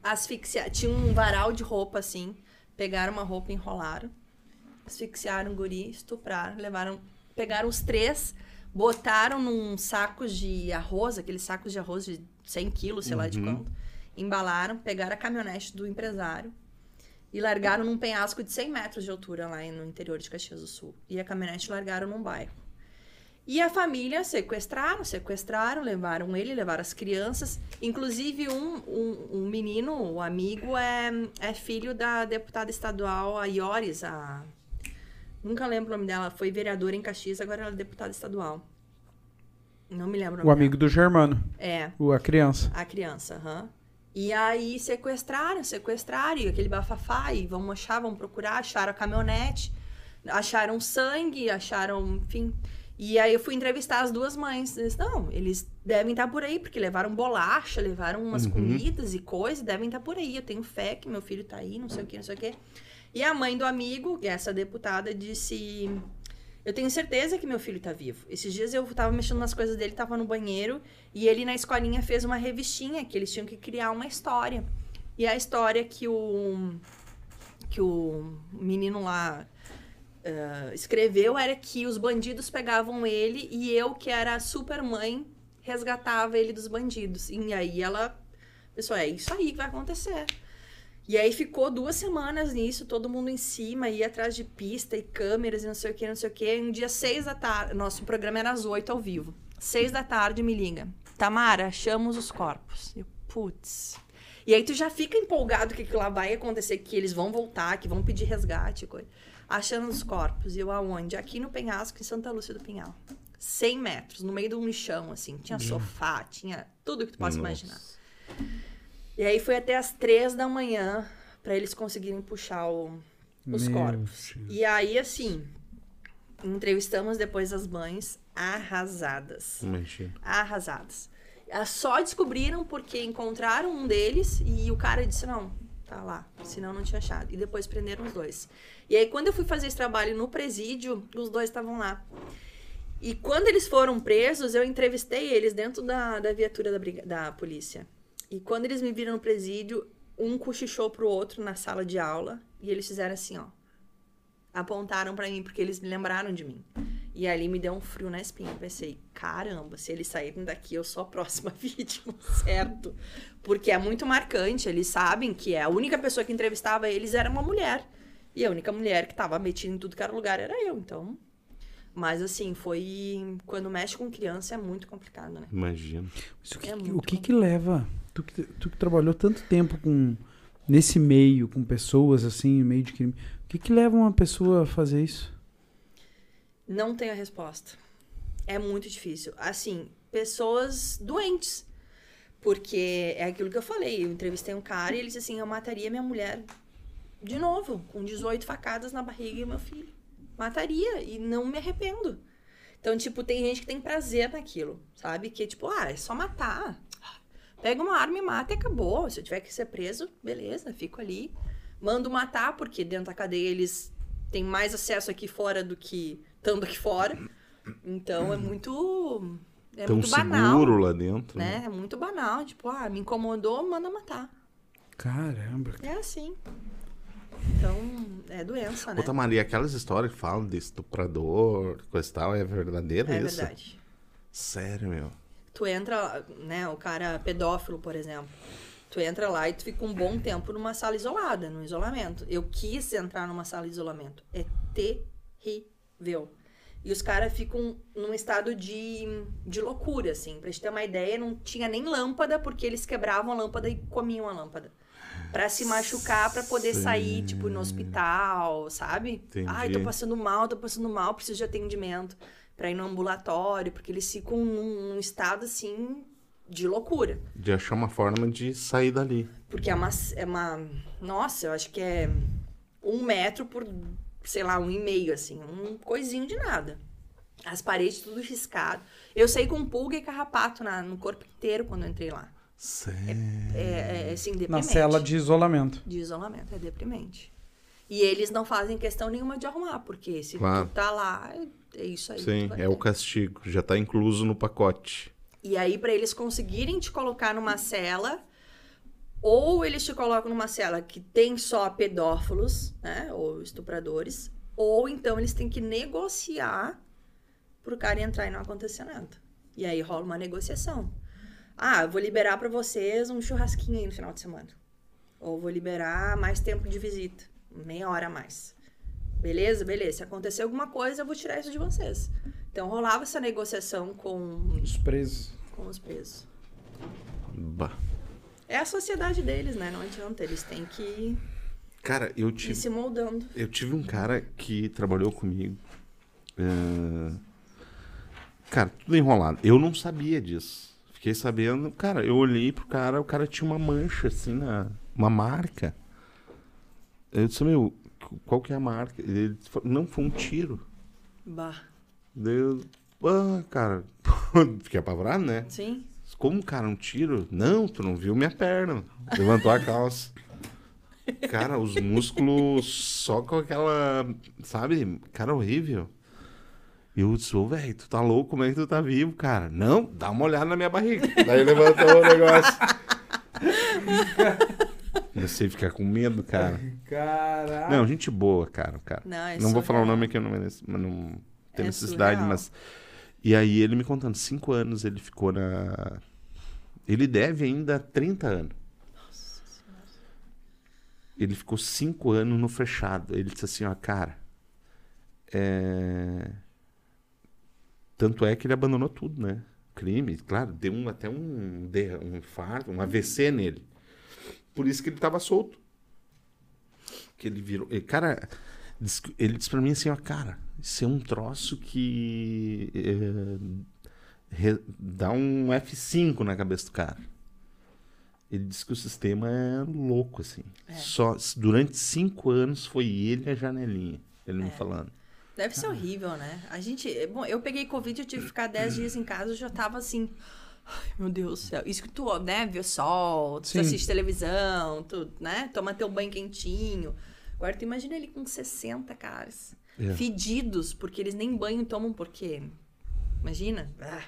Asfixiaram, tinha um varal de roupa assim. Pegaram uma roupa enrolaram. Asfixiaram o guri, estupraram, levaram. Pegaram os três, botaram num sacos de arroz, aqueles sacos de arroz de 100 quilos, sei lá de Uhum. quanto. Embalaram, pegaram a caminhonete do empresário e largaram num penhasco de 100 metros de altura lá no interior de Caxias do Sul. E a caminhonete largaram num bairro. E a família sequestraram, sequestraram, levaram ele, levaram as crianças. Inclusive, um, um, um menino, o amigo, é, é filho da deputada estadual, a Iores, a... Nunca lembro o nome dela, foi vereadora em Caxias, agora ela é deputada estadual. Não me lembro o nome O amigo do Germano, dela. É, o, a criança. a criança, aham. E aí sequestraram, sequestraram, e aquele bafafá, e vamos achar, vamos procurar, acharam a caminhonete, acharam sangue, acharam, enfim. E aí eu fui entrevistar as duas mães. Eles, não, eles devem estar por aí, porque levaram bolacha, levaram umas Uhum. comidas e coisas, devem estar por aí. Eu tenho fé que meu filho tá aí, não sei o que, não sei o que. E a mãe do amigo, essa deputada, disse: Eu tenho certeza que meu filho tá vivo. Esses dias eu tava mexendo nas coisas dele, tava no banheiro, e ele na escolinha fez uma revistinha que eles tinham que criar uma história. E a história que o que o menino lá eh, escreveu era que os bandidos pegavam ele e eu, que era a super mãe, resgatava ele dos bandidos. E aí ela pensou, é isso aí que vai acontecer. E aí ficou duas semanas nisso, todo mundo em cima, ia atrás de pista e câmeras e não sei o que, não sei o que. Um dia, seis da tarde, nosso programa era às oito ao vivo. Seis da tarde me liga. Tamara, achamos os corpos. Eu, putz. E aí tu já fica empolgado que aquilo lá vai acontecer, que eles vão voltar, que vão pedir resgate, coisa. Achando os corpos. E eu aonde? Aqui no penhasco, em Santa Lúcia do Pinhal. 100 metros, no meio de um lixão, assim. Tinha sofá, tinha tudo que tu possa imaginar. E aí foi até as três da manhã para eles conseguirem puxar o- os Meu corpos. Deus. E aí, assim, entrevistamos depois as mães arrasadas. Imagina. Arrasadas. Só descobriram porque encontraram um deles e o cara disse: não, tá lá, senão não tinha achado. E depois prenderam os dois. E aí, quando eu fui fazer esse trabalho no presídio, os dois estavam lá. E quando eles foram presos, eu entrevistei eles dentro da, da viatura da, briga- da polícia. E quando eles me viram no presídio, um cochichou pro outro na sala de aula e eles fizeram assim, ó. Apontaram pra mim porque eles me lembraram de mim. E ali me deu um frio na espinha. Eu pensei, caramba, se eles saírem daqui, eu sou a próxima vítima, certo? Porque é muito marcante. Eles sabem que a única pessoa que entrevistava eles era uma mulher. E a única mulher que tava metida em tudo que era lugar era eu. Então. Mas assim, foi. Quando mexe com criança é muito complicado, né? Imagina. Mas o que, É o que, que leva? Tu que, tu que trabalhou tanto tempo com nesse meio, com pessoas assim, meio de crime. O que, que leva uma pessoa a fazer isso? Não tenho a resposta. É muito difícil. Assim, pessoas doentes. Porque é aquilo que eu falei. Eu entrevistei um cara e ele disse assim: Eu mataria minha mulher de novo, com 18 facadas na barriga e meu filho. Mataria e não me arrependo. Então, tipo, tem gente que tem prazer naquilo, sabe? Que, tipo, ah, é só matar. Pega uma arma e mata e acabou. Se eu tiver que ser preso, beleza, fico ali. Mando matar, porque dentro da cadeia eles têm mais acesso aqui fora do que estando aqui fora. Então é muito. É Tão muito banal. seguro lá dentro. né? Né? É muito banal. Tipo, ah, me incomodou, manda matar. Caramba. É assim. Então, é doença, né? Ô, Maria, aquelas histórias que falam de estuprador, coisa e tal, é verdadeira É isso? verdade. Sério, meu. Tu entra, né, o cara pedófilo, por exemplo. Tu entra lá e tu fica um bom tempo numa sala isolada, no isolamento. Eu quis entrar numa sala de isolamento. É terrível. E os caras ficam num estado de, de loucura, assim. Pra gente ter uma ideia, não tinha nem lâmpada, porque eles quebravam a lâmpada e comiam a lâmpada. Pra se machucar, pra poder sair, tipo, no hospital, sabe? Entendi. Ai, tô passando mal, tô passando mal, preciso de atendimento. Pra ir no ambulatório, porque eles ficam num, num estado, assim, de loucura. De achar uma forma de sair dali. Porque é uma, é uma. Nossa, eu acho que é um metro por, sei lá, um e meio, assim. Um coisinho de nada. As paredes tudo riscado. Eu saí com pulga e carrapato na, no corpo inteiro quando eu entrei lá. Sério. É, é assim, deprimente. Na cela de isolamento. De isolamento, é deprimente. E eles não fazem questão nenhuma de arrumar, porque se Claro. tu tá lá, é isso aí. Sim, é ter. o castigo. Já tá incluso no pacote. E aí, pra eles conseguirem te colocar numa cela, ou eles te colocam numa cela que tem só pedófilos, né? Ou estupradores, ou então eles têm que negociar pro cara entrar e não acontecer nada. E aí rola uma negociação. Ah, eu vou liberar pra vocês um churrasquinho aí no final de semana. Ou vou liberar mais tempo de visita, meia hora a mais. Beleza? Beleza. Se acontecer alguma coisa, eu vou tirar isso de vocês. Então rolava essa negociação com Os presos. com os presos. Bah. É a sociedade deles, né? Não adianta. Eles têm que ir Cara, eu tive. se moldando. Eu tive um cara que trabalhou comigo. é, Cara, tudo enrolado. Eu não sabia disso. Fiquei sabendo. Cara, eu olhei pro cara, o cara tinha uma mancha, assim, na... uma marca. Eu disse, meu, qual que é a marca? Ele falou, não, foi um tiro. Bah. Daí eu. Ah, cara. Fiquei apavorado, né? Sim. Como, cara, um tiro? Não, tu não viu minha perna. Levantou a calça. Cara, os músculos só com aquela. Sabe? Cara, horrível. E eu disse, ô, velho, tu tá louco? Como é que tu tá vivo, cara? Não, dá uma olhada na minha barriga. Daí levantou o negócio. Comecei a ficar com medo, cara. Caraca. Não, gente boa, cara, cara. Não, é não vou falar o nome que eu não mereço, não tem É necessidade, surreal. mas. E aí ele me contando, cinco anos ele ficou na. Ele deve ainda 30 anos. Ele ficou cinco anos no fechado. Ele disse assim, ó, cara. É... Tanto é que ele abandonou tudo, né? Crime, claro, deu um, até um, um infarto, um AVC nele. Por isso que ele tava solto. Que ele virou. e, cara, ele disse pra mim assim, ó, cara, isso é um troço que é, re- dá um F5 na cabeça do cara. Ele disse que o sistema é louco, assim. É. Só durante cinco anos foi ele a janelinha. Ele É. me falando. Deve ser horrível, né? A gente. Bom, eu peguei Covid, eu tive que ficar 10 dias em casa, eu já tava assim. Ai, meu Deus do céu. Isso que tu, né, vê o sol, tu Sim. assiste televisão, tu, né, toma teu banho quentinho. Agora tu imagina ele com 60 caras. É. Fedidos, porque eles nem banho tomam, porque. Imagina? Ah,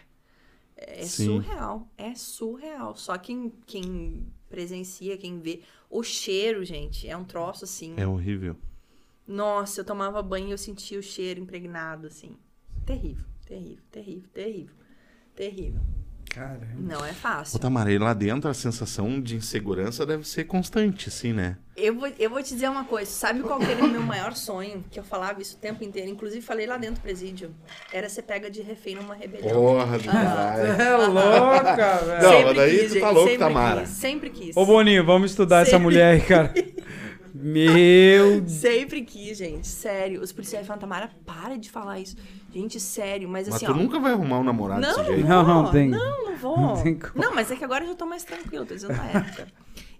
é Sim. surreal. É surreal. Só quem, quem presencia, quem vê. O cheiro, gente, é um troço assim. É horrível. Nossa, eu tomava banho e eu sentia o cheiro impregnado, assim. Terrível, terrível, terrível, terrível. Terrível. Caramba. Não é Ô, fácil. Tamara, e lá dentro a sensação de insegurança deve ser constante, assim, né? Eu vou, eu vou te dizer uma coisa. Sabe qual que era o meu maior sonho? Que eu falava isso o tempo inteiro. Inclusive, falei lá dentro do presídio. Era ser pega de refém numa rebelião. Porra do caralho. É louca, velho. Não, Sempre mas daí quis, tu tá louco, sempre Tamara. Quis, sempre quis. Ô, Boninho, vamos estudar essa Sempre. mulher aí, cara. Meu Deus. Sempre quis, gente. Sério. Os policiais falam, Tamara, para de falar isso. Gente, sério. Mas Mas assim, tu ó. nunca vai arrumar um namorado Não, desse jeito. Não, não tem. Não, não vou. Não tem como. Não, mas é que agora eu já tô mais tranquila, tô dizendo na época.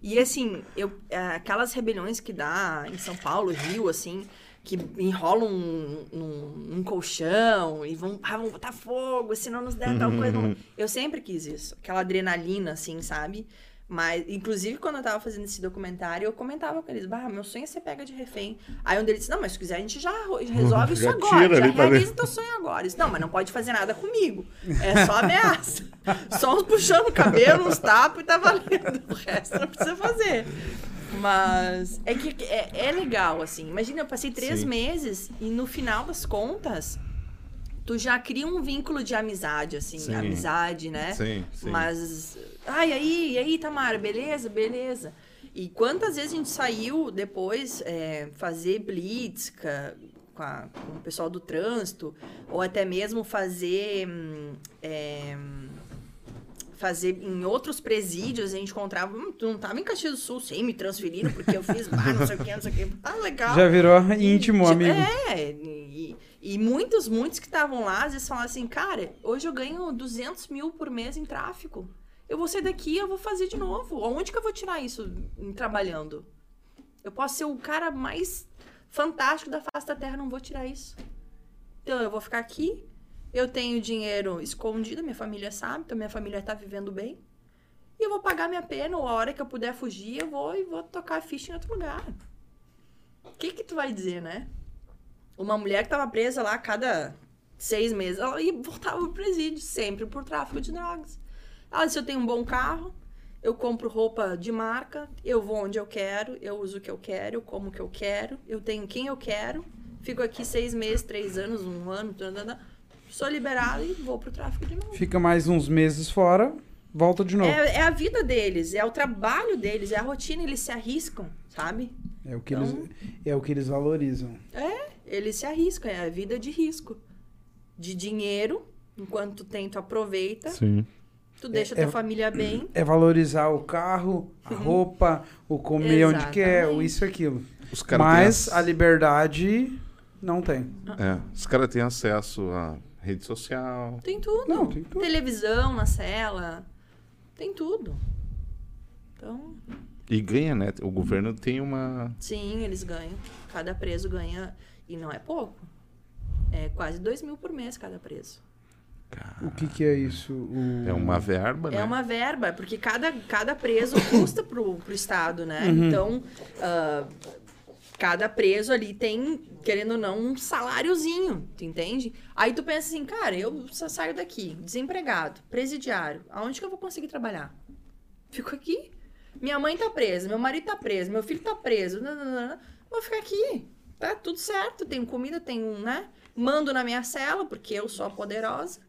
E assim, eu, é, aquelas rebeliões que dá em São Paulo, Rio, assim, que enrolam num, num, num colchão e vão, ah, vão botar fogo, se não nos der tal coisa. não- Eu sempre quis isso. Aquela adrenalina, assim, sabe? Mas, inclusive, quando eu tava fazendo esse documentário, eu comentava com eles, bah, meu sonho é ser pega de refém. Aí um deles disse, não, mas se quiser a gente já resolve isso Já agora, tira já realiza ver." teu sonho agora. Isso, não, mas não pode fazer nada comigo. É só ameaça. só uns puxando o cabelo, uns tapas e tá valendo. O resto não precisa fazer. Mas é que é, é legal, assim. Imagina, eu passei três Sim. meses e no final das contas, tu já cria um vínculo de amizade, assim. Sim. Amizade, né? Sim, sim. Mas. Ai, aí, e aí, Tamara, beleza? Beleza. E quantas vezes a gente saiu depois é, fazer blitz com, a- com o pessoal do trânsito, ou até mesmo fazer. hum, é, fazer em outros presídios, a gente encontrava. Hum, tu não tava em Caxias do Sul, sim, me transferiram porque eu fiz. Ah, não sei o que, não sei o que. Ah, legal. Já virou íntimo, Já- amigo. É, e, e muitos, muitos que estavam lá, às vezes falavam assim, cara, hoje eu ganho 200 mil por mês em tráfico. Eu vou sair daqui e eu vou fazer de novo. Onde que eu vou tirar isso trabalhando? Eu posso ser o cara mais fantástico da face da Terra, não vou tirar isso. Então eu vou ficar aqui, eu tenho dinheiro escondido, minha família sabe, então minha família tá vivendo bem. E eu vou pagar minha pena, ou a hora que eu puder fugir, eu vou e vou tocar ficha em outro lugar. O que que tu vai dizer, né? Uma mulher que tava presa lá a cada seis meses, ela ia voltava pro presídio, sempre por tráfico de drogas. Ela disse, eu tenho um bom carro, eu compro roupa de marca, eu vou onde eu quero, eu uso o que eu quero, eu como o que eu quero, eu tenho quem eu quero, fico aqui seis meses, três anos, um ano, tadadá, sou liberada e vou pro tráfico de novo. Fica mais uns meses fora, volta de novo. É, é a vida deles, é o trabalho deles, é a rotina, eles se arriscam, sabe? É o que, Então- eles, é o que eles valorizam. É, eles se arriscam, é a vida de risco. De dinheiro, enquanto tu tem, tu aproveita, Sim. tu deixa É- tua família bem. É valorizar o carro, a roupa, o comer onde quer, o Exatamente. isso e aquilo. Mas têm a liberdade não tem. é, os caras têm acesso à rede social. Tem tudo. Não, tem tudo. Televisão na cela, tem tudo. Então, E ganha, né? O governo tem uma. sim, eles ganham. Cada preso ganha, e não é pouco. É quase dois mil por mês cada preso. O que, que é isso? O... É uma verba, né? É uma verba, porque cada, cada preso custa pro, pro Estado, né? Uhum. Então, ah, cada preso ali tem, querendo ou não, um saláriozinho, tu entende? Aí tu pensa assim, cara, eu só saio daqui, desempregado, presidiário, aonde que eu vou conseguir trabalhar? Fico aqui. Minha mãe tá presa, meu marido tá preso, meu filho tá preso. nananana. Vou ficar aqui. Tá tudo certo. Tenho comida, tenho, né? Mando na minha cela, porque eu sou a poderosa.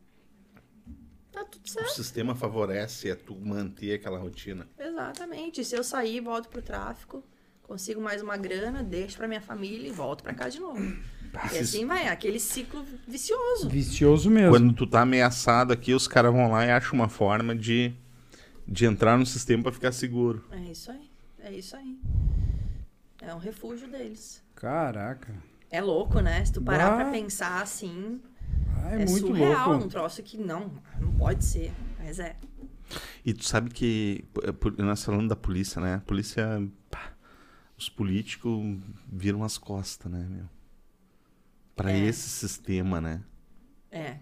Tá tudo O certo. sistema favorece a tu manter aquela rotina. Exatamente. Se eu sair, volto pro tráfico, consigo mais uma grana, deixo pra minha família e volto pra cá de novo. E assim vai, aquele ciclo vicioso. Vicioso mesmo. Quando tu tá ameaçado aqui, os caras vão lá e acham uma forma de, de entrar no sistema pra ficar seguro. É isso aí. É isso aí. É um refúgio deles. Caraca. É louco, né? Se tu parar Bah. pra pensar assim, Ah, é, é, muito surreal. louco. Um troço que não, não pode ser. Mas é. E tu sabe que, nós falando da polícia, né? A polícia, pá, os políticos viram as costas, né, meu? Pra É. esse sistema, né? É,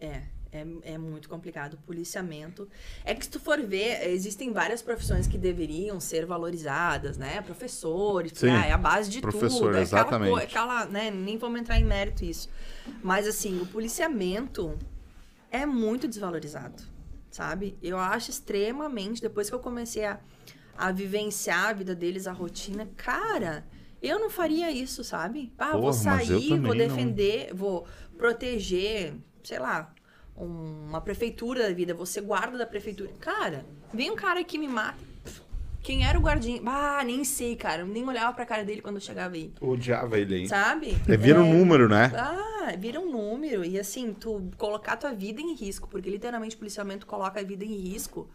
é, é, é muito complicado. O policiamento. É que se tu for ver, existem várias profissões que deveriam ser valorizadas, né? Professores, Sim, ah, é a base de professor, tudo. É aquela exatamente. co- aquela, né? Nem vamos entrar em mérito isso. Mas assim, o policiamento é muito desvalorizado, sabe? Eu acho extremamente, depois que eu comecei a, a vivenciar a vida deles, a rotina, cara, eu não faria isso, sabe? Ah, vou Porra, eu sair, vou também não. defender, vou proteger, sei lá, um- uma prefeitura da vida, vou ser guarda da prefeitura. Cara, vem um cara que me mata. Quem era o guardinha? Ah, nem sei, cara. Nem olhava pra cara dele quando eu chegava aí. Odiava ele aí. Sabe? É, vira um número, né? Ah, vira um número. E assim, tu colocar tua vida em risco, porque literalmente o policiamento coloca a vida em risco.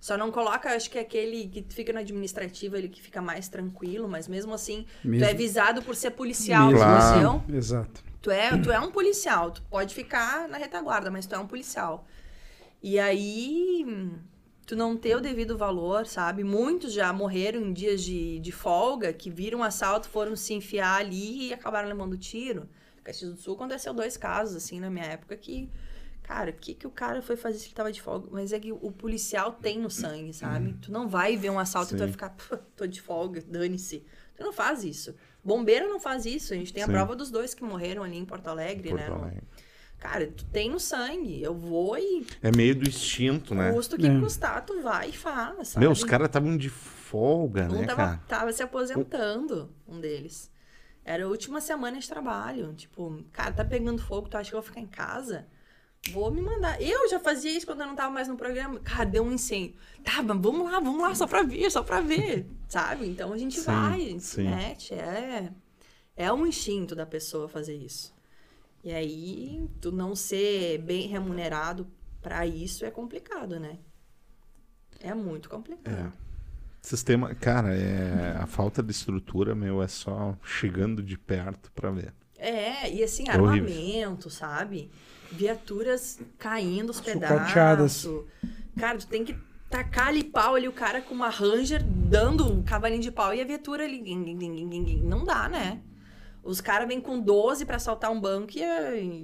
Só não coloca, acho que é aquele que fica no administrativo, ele que fica mais tranquilo, mas mesmo assim, tu Mesmo- é visado por ser policial, Mesmo Claro. Exato. Tu é, tu é um policial, tu pode ficar na retaguarda, mas tu é um policial. E aí, tu não ter o devido valor, sabe? Muitos já morreram em dias de, de folga, que viram um assalto, foram se enfiar ali e acabaram levando tiro. Caxias do Sul aconteceu dois casos, assim, na minha época, que... Cara, o que, que o cara foi fazer se ele tava de folga? Mas é que o policial tem no sangue, sabe? Tu não vai ver um assalto e tu vai Sim. ficar, "Pô, tô de folga, dane-se. Tu não faz isso. Bombeiro não faz isso. A gente tem a Sim. prova dos dois que morreram ali em Porto Alegre, Porto né? Alegre. Cara, tu tem no sangue. Eu vou e É meio do instinto, né? custo que É. custar, tu vai e faz, sabe? Meu, os caras estavam de folga, Um né, tava, cara? tava se aposentando, um deles. Era a última semana de trabalho. Tipo, cara, tá pegando fogo, tu acha que eu vou ficar em casa? Vou me mandar. Eu já fazia isso quando eu não tava mais no programa. Deu um incêndio. Tá, mas vamos lá, vamos lá, só pra ver, só pra ver. Sabe? Então a gente Sim, vai, a gente se mete. É, é um instinto da pessoa fazer isso. E aí, tu não ser bem remunerado pra isso é complicado, né? É muito complicado. Sistema, cara, é a falta de estrutura, meu, é só chegando de perto pra ver. É, e assim, É horrível. armamento, sabe? Viaturas caindo os pedaços. Cara, tu tem que tacar ali pau ali, o cara com uma Ranger dando um cavalinho de pau e a viatura ali. Não dá, né? Os caras vêm com 12 pra assaltar um banco e,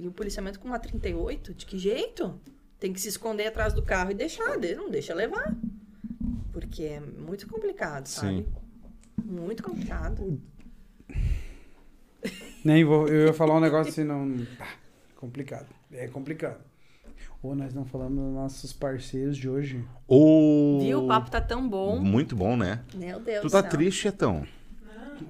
e o policiamento com uma 38. De que jeito? Tem que se esconder atrás do carro e deixar, de- não deixa levar. Porque é muito complicado, sabe? Sim. Muito complicado. Nem vou, eu ia falar um negócio assim, não. Complicado. É complicado. Ou nós não falamos dos nossos parceiros de hoje. O... Viu? O papo tá tão bom. Muito bom, né? Meu Deus Tu tá céu. triste, Etão?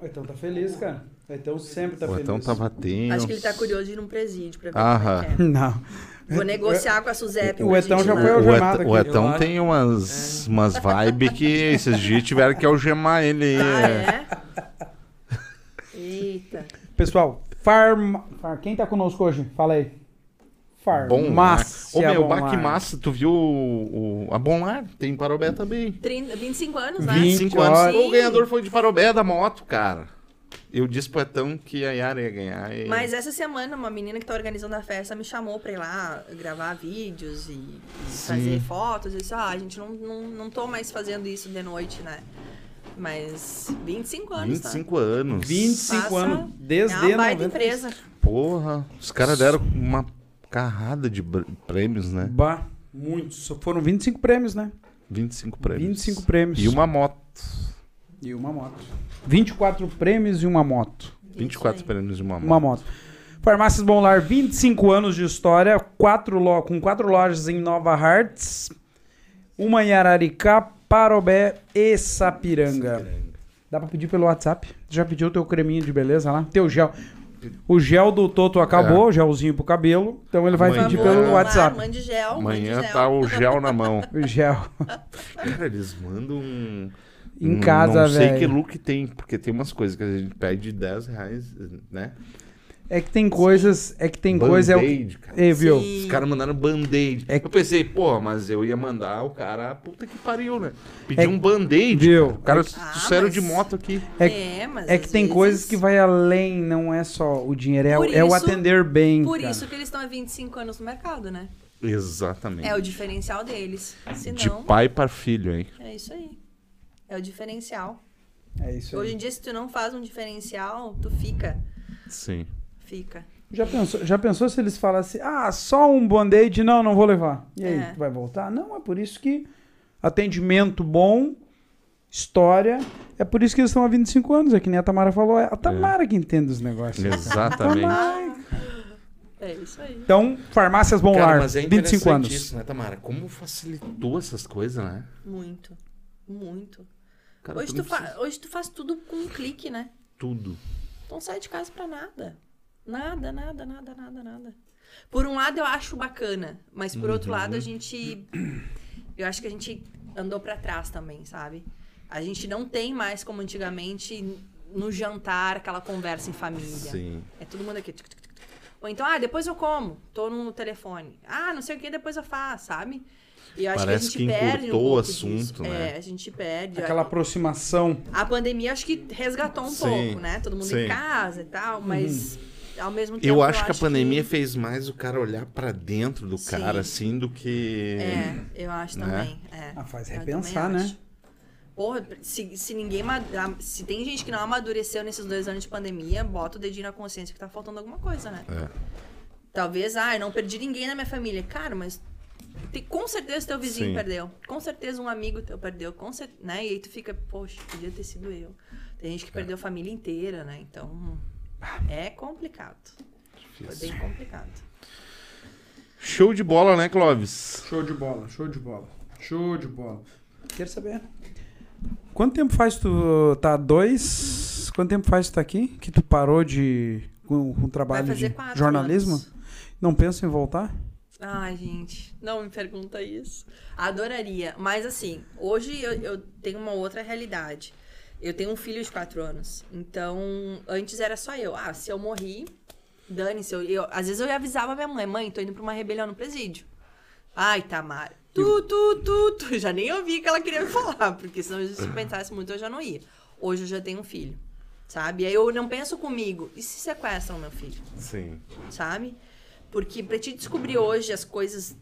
O Etão tá feliz, cara. O Etão sempre tá o feliz. Etão tava tenso. Acho que ele tá curioso de ir num presídio pra ver Aham. como é que é. Não. Vou negociar com a Suzep. O Etão já foi O, algemado Et, o aqui. Etão Eu tem umas, umas vibes que esses dias tiveram que algemar ele. Ah, é? Eita. Pessoal, farma... Far... quem tá conosco hoje? Fala aí. Bom, Farmácia Ô, meu, Bom Baque. Massa, tu viu o, o- a Bom Lar? Tem em Parobé também. 30, 25 anos, né? 20 25 anos. horas. O ganhador foi de Parobé da moto, cara. Eu disse pro Etão que a Yara ia ganhar. E... Mas essa semana, uma menina que tá organizando a festa me chamou pra ir lá gravar vídeos e, fazer fotos. Eu disse, ah, a gente não, não, não tô mais fazendo isso de noite, né? Mas 25 anos, 25 anos. 25 Passa- anos. Desde tá? É uma baita 90. empresa. Porra. Os caras deram uma carrada de prêmios, né? Bah, muitos. Só Foram 25 prêmios, né? 25 prêmios. 25 prêmios. E uma moto. E uma moto. 24 prêmios e uma moto. 24 aí. prêmios e uma moto. Uma moto. Farmácias Bom Lar, 25 anos de história, quatro lo... com quatro lojas em Nova Hartz, uma em Araricá, Parobé e Sapiranga. Dá pra pedir pelo WhatsApp? Já pediu teu creminho de beleza lá? Teu gel. O gel do Toto acabou, o gelzinho pro cabelo. Então ele vai Amanhã. pedir pelo WhatsApp. Mande gel. Amanhã mande gel. tá o gel na mão. O gel. Cara, eles mandam um. Em um- casa, Não sei velho. que look tem, porque tem umas coisas que a gente pede de 10 reais, né? É que tem coisas. É que tem coisa. É o... Band-aid, cara. Ei, viu? Sim. Os caras mandaram band-aid. É- Eu pensei, pô, mas eu ia mandar o cara, puta que pariu, né? Pedir É- um band-aid. Viu? cara. O cara Ah, trouxeram mas- de moto aqui. É, mas é que tem vezes- coisas que vai além, não é só o dinheiro, é, o- é o isso- atender bem. Por cara. isso que eles estão há 25 anos no mercado, né? Exatamente. É o diferencial deles. Se De não, pai para filho, hein? é isso aí. É o diferencial. É isso Hoje aí. em dia, se tu não faz um diferencial, tu fica. Sim. Fica. Já pensou, já pensou se eles falassem, ah, só um band-aid? Não, não vou levar. E aí, É. vai voltar? Não, é por isso que atendimento bom, história, é por isso que eles estão há 25 anos, é que nem a Tamara falou, é a Tamara que entende os negócios. Exatamente. É isso aí. Então, farmácias Bom Cara, Lar, mas é 25 anos. interessantíssimo, né, Tamara? Como facilitou essas coisas, né? Muito. Muito. Cara, hoje, tu precisa- hoje tu faz tudo com um clique, né? Tudo. Tu não sai de casa pra nada. Nada, nada, nada, nada, nada. Por um lado eu acho bacana, mas por outro lado a gente. Eu acho que a gente andou pra trás também, sabe? A gente não tem mais como antigamente no jantar aquela conversa em família. Sim. É todo mundo aqui. Ou então, ah, depois eu como, tô no telefone. Ah, não sei o que, depois eu faço, sabe? E eu acho Parece que a gente que perde um o assunto, disso. né? É, a gente perde. Aquela aproximação. A pandemia acho que resgatou um Sim, pouco, né? Todo mundo sim. em casa e tal, mas ao mesmo tempo. Eu acho que a pandemia fez mais o cara olhar pra dentro do Sim. cara, assim, do que. É, eu acho Né? também. É. Ah, faz Eu repensar, né? acho. Porra, se, se ninguém. Se tem gente que não amadureceu nesses dois anos de pandemia, bota o dedinho na consciência que tá faltando alguma coisa, né? É. Talvez, ah, eu não perdi ninguém na minha família. Cara, mas tem- com certeza teu vizinho Sim. perdeu. Com certeza um amigo teu perdeu. Com cer- né? E aí tu fica, poxa, podia ter sido eu. Tem gente que perdeu a família inteira, né? Então, é complicado. Foi bem complicado. Show de bola, né, Clóvis? Show de bola, show de bola. Show de bola. Quero saber. Quanto tempo faz tu tá dois? Quanto tempo faz tu tá aqui? Que tu parou de com, com trabalho de jornalismo? anos. Não pensa em voltar? Ai, gente, não me pergunta isso. Adoraria. Mas assim, hoje eu, eu tenho uma outra realidade. Eu tenho um filho de quatro anos. Então, antes era só eu. Ah, se eu morri, dane-se. Eu, eu- às vezes eu avisava minha mãe, mãe, tô indo pra uma rebelião no presídio. Ai, Tamara. Tu, tu, tu, tu. Já nem ouvi o que ela queria me falar, porque senão se eu pensasse muito eu já não ia. Hoje eu já tenho um filho, sabe? Aí eu não penso comigo, e se sequestram meu filho? Sim. sabe? Porque pra te descobrir hoje as coisas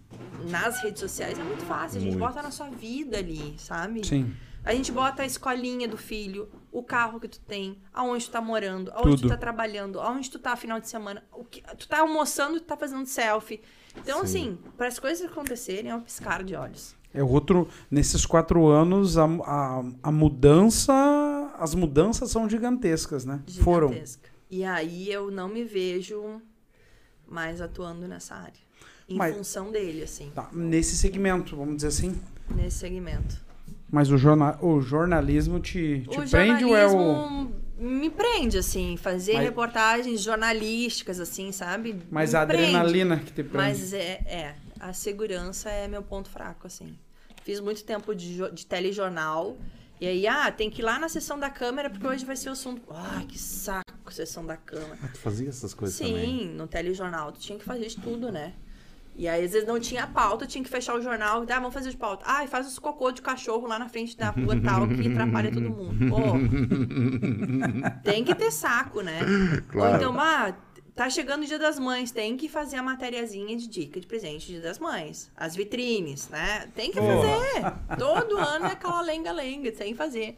nas redes sociais é muito fácil. A gente Muito. bota na sua vida ali, sabe? Sim. A gente bota a escolinha do filho, o carro que tu tem, aonde tu tá morando, aonde Tudo. tu tá trabalhando, aonde tu tá final de semana, o que, tu tá almoçando, tu tá fazendo selfie. Então, Sim. assim, para as coisas acontecerem é um piscar de olhos. É outro. Nesses quatro anos, a, a, a mudança. As mudanças são gigantescas, né? Foram. Gigantesca. E aí eu não me vejo mais atuando nessa área. Em Mas- função dele, assim, Tá, nesse segmento, vamos dizer assim. nesse segmento. Mas o, jorna, o jornalismo te, te o prende ou é o. jornalismo me prende, assim, fazer Mas- reportagens jornalísticas, assim, sabe? Mas Me a prende. adrenalina que te prende? Mas é, é, a segurança é meu ponto fraco, assim. Fiz muito tempo de, de telejornal. E aí, ah, tem que ir lá na sessão da câmera, porque hoje vai ser o assunto. Ai, que saco, sessão da câmera. Ah, tu fazia essas coisas Sim, também? no telejornal, tu tinha que fazer de tudo, né? E aí, às vezes, não tinha pauta, tinha que fechar o jornal. Ah, vamos fazer de pauta. Ah, e faz os cocô de cachorro lá na frente da rua tal, que atrapalha todo mundo. Pô, tem que ter saco, né? Claro. Ou então, ah, tá chegando o dia das mães, tem que fazer a matériazinha de dica de presente dia das mães. As vitrines, né? Tem que fazer. Todo ano é aquela lenga-lenga, tem que fazer.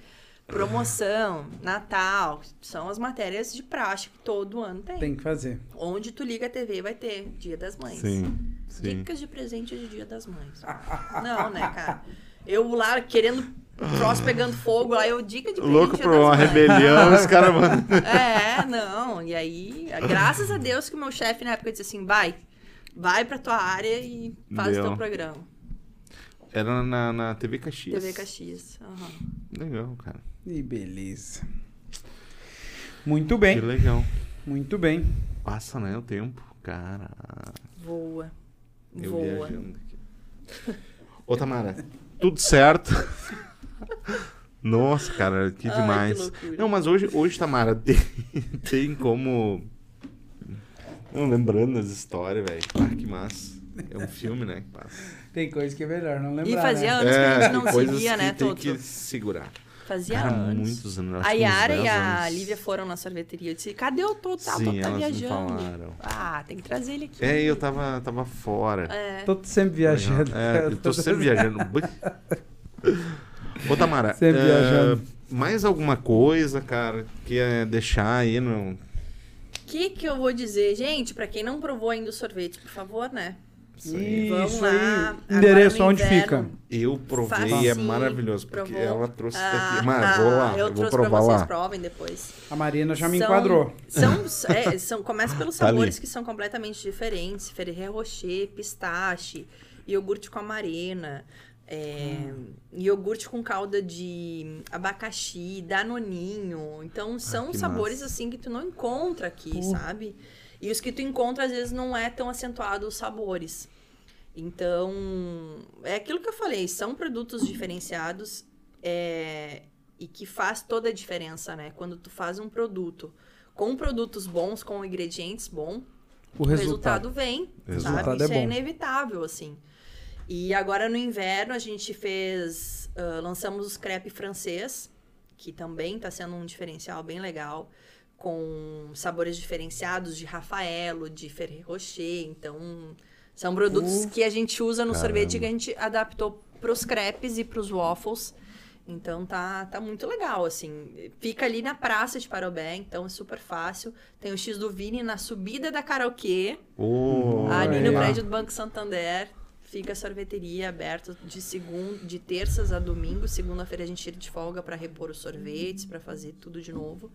Promoção, Natal, são as matérias de praxe que todo ano tem. Tem que fazer. Onde tu liga a TV vai ter Dia das Mães. Sim. Sim. Dicas de presente de Dia das Mães. Não, né, cara? Eu lá querendo troço pegando fogo, lá eu dica de presente Louco por das uma Mães. rebelião, os caras mandam. É, não. E aí, graças a Deus que o meu chefe na época disse assim, vai, vai pra tua área e faz Deu. o teu programa. Era na, na TV Caxias. TV Caxias. aham. Legal, cara. E beleza. Muito bem, Que legal. muito bem. Passa, né, o tempo. Cara, Voa. eu Voa. viajando aqui. Ô, Tamara, tudo certo? Nossa, cara, que Ai, que demais. loucura. Não, mas hoje, hoje Tamara, tem, tem como... Não, lembrando as histórias, velho. Ah, que massa. É um filme, né, que passa. Tem coisa que é melhor não lembrar. E fazia né? anos que a gente tem não se coisas via, que né, tem Toto? que segurar. Fazia Cara, anos. muitos anos. A Yara 10 e a anos. Lívia foram na sorveteria. Eu disse, cadê o Toto? O Sim, tá elas me viajando. falaram. Ah, tem que trazer ele aqui. É, eu tava, tava fora. É. Tô sempre viajando. É, eu tô sempre viajando. Ô, Tamara, Sempre eh, viajando. mais alguma coisa, cara, que é deixar aí no... O que que eu vou dizer? Gente, pra quem não provou ainda o sorvete, por favor, né? Isso Vamos aí. lá. Endereço, onde inverno. fica? Eu provei, é Facinho, maravilhoso, porque provou. ela trouxe Ah, daqui. Mas vou lá, eu, eu vou trouxe provar pra vocês, lá. provem depois. A Marina já me São- enquadrou. São, é, são, começa pelos Tá ali. sabores que são completamente diferentes. Ferreiro Rocher, pistache, iogurte com amarena, é, iogurte com calda de abacaxi, danoninho. Então, são Ah, sabores massa. assim que tu não encontra aqui, sabe? E os que tu encontra, às vezes, não é tão acentuado os sabores. Então, é aquilo que eu falei, são produtos diferenciados é, e que faz toda a diferença, né? Quando tu faz um produto com produtos bons, com ingredientes bons, O o resultado. resultado vem, resultado sabe? é Isso é, bom. inevitável, assim. E agora no inverno a gente fez, ah, lançamos os crepe francês, que também está sendo um diferencial bem legal, com sabores diferenciados de Rafaelo, de Ferrero Rocher, então são produtos Uh. que a gente usa no Caramba. sorvete que a gente adaptou para os crepes e para os waffles. Então tá, tá muito legal, assim. Fica ali na praça de Parobé, então é super fácil. Tem o X do Vini na subida da karaokê, Ô, ali no prédio do Banco Santander. Fica a sorveteria aberta de segunda, de terças a domingo. Segunda-feira a gente tira de folga para repor os sorvetes, para fazer tudo de novo.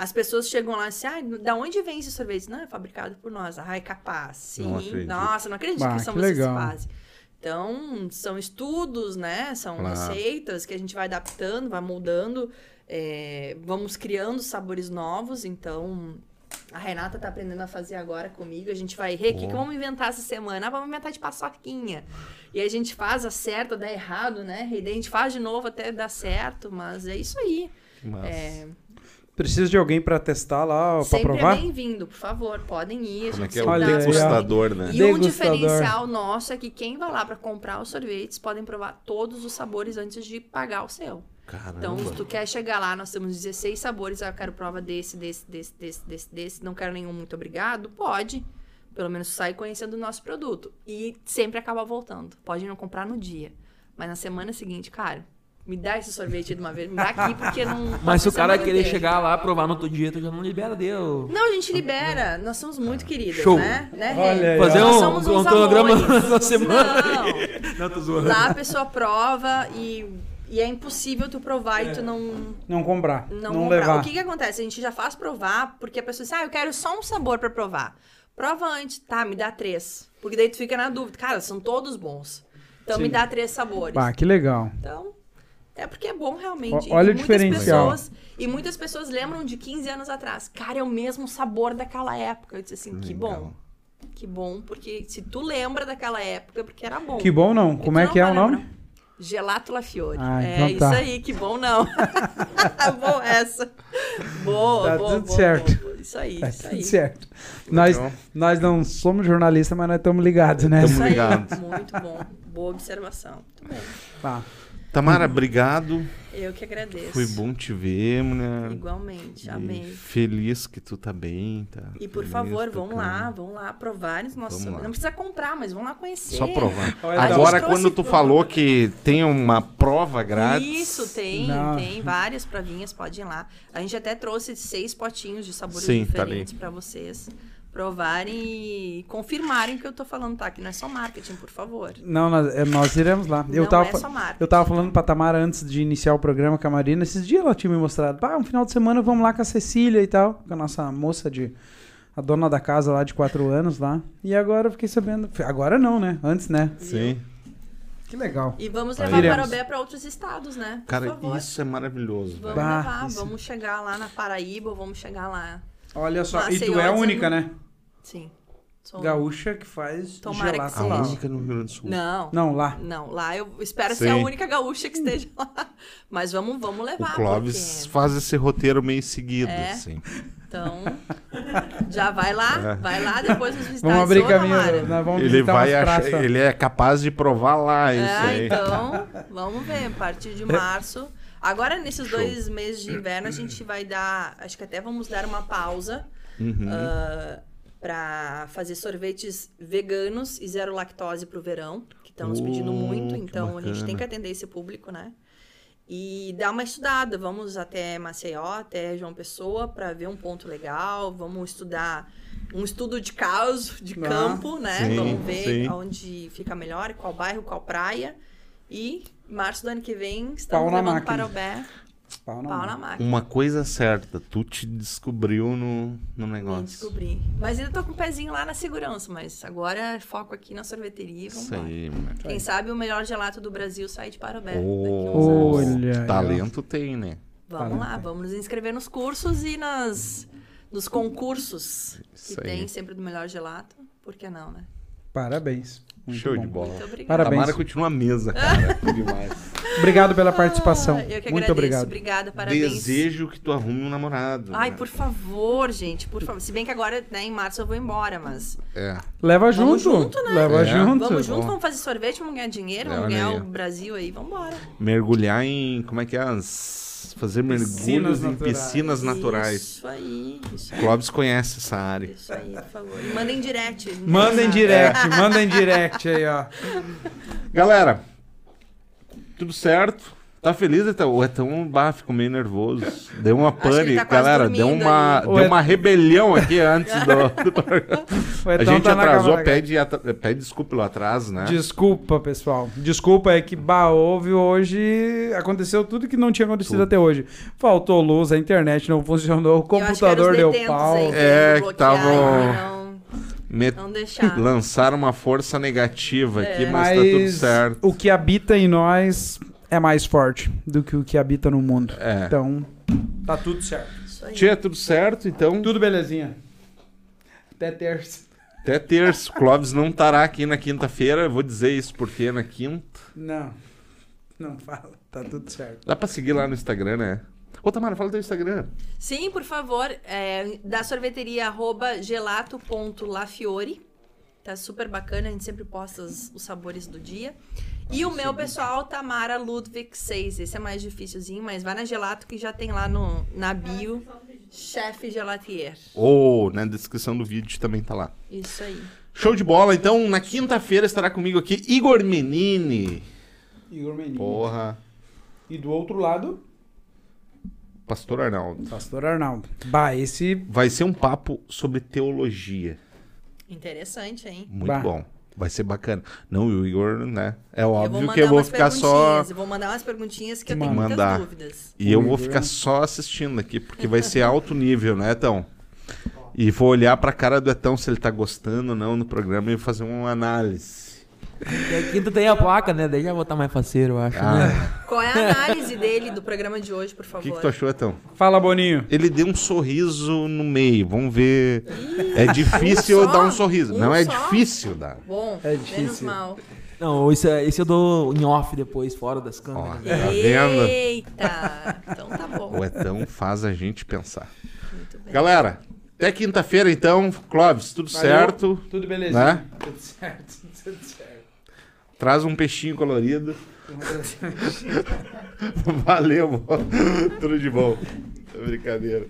As pessoas chegam lá e assim, ah, da onde vem esse sorvete? Não, é fabricado por nós. Ah, é capaz. Sim. Não. Nossa, não acredito Ah, que são que vocês que legal. fazem. Então, são estudos, né? São Claro. receitas que a gente vai adaptando, vai moldando. é, vamos criando sabores novos. Então, a Renata tá aprendendo a fazer agora comigo. A gente vai, Rê, o que, que vamos inventar essa semana? Ah, vamos inventar de paçoquinha. E a gente faz, acerta, dá errado, né? E daí a gente faz de novo até dar certo. Mas é isso aí. que massa. É, Precisa de alguém pra testar lá, sempre provar? é bem-vindo, por favor. Podem ir. A Como é gente que é o sempre degustador, né? e um Degustador. diferencial nosso é que quem vai lá para comprar os sorvetes podem provar todos os sabores antes de pagar o seu. Caramba. Então, se tu quer chegar lá, nós temos 16 sabores, ah, eu quero prova desse, desse, desse, desse, desse, desse, não quero nenhum, muito obrigado, pode. Pelo menos sai conhecendo o nosso produto. E sempre acaba voltando. Pode não comprar no dia. Mas na semana seguinte, cara, me dá esse sorvete de uma vez, me dá aqui porque não. Mas se o cara querer inteira. chegar lá, provar no outro dia, tu já não libera, deu. Não, a gente libera. Nós somos muito queridas, Show. né? né? Olha aí, Fazer um, somos um amores. na semana. Não. Não, tô zoando. Lá a pessoa prova e, e é impossível tu provar e tu não, Não comprar, não, não, comprar. levar. O que que acontece? A gente já faz provar porque a pessoa diz, ah, eu quero só um sabor pra provar. Prova antes, tá, me dá três. Porque daí tu fica na dúvida. Cara, são todos bons. Então Sim. me dá três sabores. Ah, que legal. Então, é porque é bom realmente. Olha E o muitas diferencial. Pessoas, e muitas pessoas lembram de 15 anos atrás. Cara, é o mesmo sabor daquela época. Eu disse assim, que Legal. bom. Que bom, porque se tu lembra daquela época, é porque era bom. Que bom não. Como é não que é o nome? lembrar. Gelato La Fiore. Ah, é então isso tá. aí, que bom não. boa essa. Boa, Tá boa, tudo boa, certo. boa, boa. Isso aí, Tá isso tudo aí. certo. Nós, nós não somos jornalistas, mas nós estamos ligados, né? Tamo Isso aí, ligado. muito bom. Boa observação. Muito bem. Tá. Tamara, obrigado. Eu que agradeço. Foi bom te ver, mulher. Igualmente, E amém. Feliz que tu tá bem, tá? E por feliz, favor, tá vão calmo. lá, vão lá provar os nossos. Vamos. Não precisa comprar, mas vão lá conhecer. Só provar. Agora, quando tu falou que tem uma prova grátis. Isso, tem, Não. tem várias provinhas, podem ir lá. A gente até trouxe seis potinhos de sabores Sim, tá diferentes pra vocês provarem e confirmarem o que eu tô falando, tá? Que não é só marketing, por favor. Não, nós, é, nós iremos lá. Eu não tava, é só marketing. eu tava falando pra Tamara antes de iniciar o programa com a Marina. Esses dias ela tinha me mostrado. Ah, um final de semana vamos lá com a Cecília e tal. Com a nossa moça de. A dona da casa lá de quatro anos lá. E agora eu fiquei sabendo. Agora não, né? Antes, né? Sim. Que legal. E vamos levar Iremos. Parobé para outros estados, né? Por Cara, favor. isso é maravilhoso. Vamos. Bah, levar, isso- vamos chegar lá na Paraíba, vamos chegar lá. Olha só. E Maceió tu é a única, né? Sim. Sou- Gaúcha que faz Tomara que gelato A seja. lá. única no Rio Grande do Sul. Não. Não, lá. Não, lá eu espero Sim. ser a única gaúcha que esteja lá. Mas vamos, vamos O levar. Clóvis porque- faz esse roteiro meio seguido, É. assim. Então, já vai lá, É. vai lá, depois nos visitar. Vamos abrir caminho. Nós vamos Ele vai achar, ele é capaz de provar lá isso É, aí. então, vamos ver, a partir de março. Agora, nesses Show. dois meses de inverno, a gente vai dar. Acho que até vamos dar uma pausa Uhum. ah, para fazer sorvetes veganos e zero lactose pro verão, que estão nos pedindo Oh, muito, então a gente tem que atender esse público, né? E dar uma estudada, vamos até Maceió, até João Pessoa, para ver um ponto legal, vamos estudar um estudo de caso, de Ah, campo, né? sim, vamos ver sim. onde fica melhor, qual bairro, qual praia. E março do ano que vem Pau estamos na levando máquina. para o Bé, Pau na pau na máquina. Uma coisa certa, tu te descobriu no, no Nem negócio. descobri. Mas ainda tô com o pezinho lá na segurança, mas agora é foco aqui na sorveteria e vamos Isso aí, mano. Quem sabe o melhor gelato do Brasil sai de Parobé Oh, daqui a uns anos. Olha aí, ó. talento tem, né? Vamos lá, vamos nos inscrever nos cursos e nas, nos concursos Isso que aí. tem sempre do melhor gelato. Por que não, né? Parabéns. Muito Show bom. de bola. Muito obrigada. Parabéns. Tamara continua a mesa, cara. Que demais. Obrigado pela participação. Ah, eu que Muito agradeço. obrigado. Obrigada, parabéns. Desejo que tu arrume um namorado. Ai, né? por favor, gente, por favor. Se bem que agora, né, em março eu vou embora, mas É. Leva Vamos junto. junto, né? Leva É. junto. vamos junto, vamos fazer sorvete, vamos ganhar dinheiro, É, vamos ganhar o. Brasil aí, vamos embora. Mergulhar em. Como é que é? As- fazer mergulhos Piscinas em naturais. piscinas naturais. Isso aí, isso aí. Clóvis conhece essa área. Isso aí, por favor. E mandem direct. Manda em interessado. direct, manda em direct aí, ó. Galera, tudo certo? Tá feliz, Etão? O Etão bah, ficou meio nervoso. Deu uma pane. tá Galera, deu uma, deu Et- uma rebelião aqui antes do. do programa. O A gente tá atrasou, câmera, pede, atra- pede desculpa pelo atraso, né? Desculpa, pessoal. Desculpa, é que bah, houve hoje. Aconteceu tudo que não tinha acontecido Tudo. até hoje. Faltou luz, a internet não funcionou, o computador deu pau. aí É, que bloquear tavam- e Não, Me- não deixar. Lançaram uma força negativa aqui, É. mas, tá tudo Mas certo. o que habita em nós é mais forte do que o que habita no mundo. É. Então, tá tudo certo. Tia, tudo certo, então. Tudo belezinha. Até terça. Até terça. O Clóvis não estará aqui na quinta-feira. Vou dizer isso porque na quinta. Não. Não fala. Tá tudo certo. Dá pra seguir lá no Instagram, né? Ô, Tamara, fala teu Instagram. Sim, por favor, é, da sorveteria arroba gelato.lafiore. Tá super bacana, a gente sempre posta os, os sabores do dia. E o meu pessoal, Tamara Ludwig 6. Esse é mais dificilzinho, mas vai na Gelato que já tem lá no, na bio, chefe gelatier. Ou na descrição do vídeo também tá lá. Isso aí. Show de bola. Então, na quinta-feira estará comigo aqui Igor Menini. Igor Menino. Porra. E do outro lado, Pastor Arnaldo. Pastor Arnaldo. Bah, esse. Vai ser um papo sobre teologia. Interessante, hein? Muito Bah. bom. Vai ser bacana. Não, o Igor, né? É eu óbvio mandar que eu vou ficar só. Eu vou mandar umas perguntinhas que eu tenho muitas Mandar. dúvidas. E eu vou ficar só assistindo aqui, porque vai ser alto nível, né, Etão? E vou olhar pra cara do Etão se ele tá gostando ou não no programa e fazer uma análise. E a quinta tem a placa, né? Daí já vou estar mais faceiro, eu acho. né? Ah, Qual é a análise dele do programa de hoje, por o favor? que, que tu achou, Etão? Fala, Boninho. Ele deu um sorriso no meio. Vamos ver. É difícil Um dar um sorriso. Um não é só? difícil dar. Bom, É menos difícil. mal. Não, esse, é- esse eu dou em off depois, fora das Ó, câmeras. tá vendo? Eita! Então tá bom. O Etão faz a gente pensar. Muito bem. Galera, até quinta-feira então. Clóvis, tudo Valeu. certo? Tudo belezinha. Né? Tudo certo. Tudo certo. Traz um peixinho colorido. Valeu, mano. Tudo de bom. Brincadeira.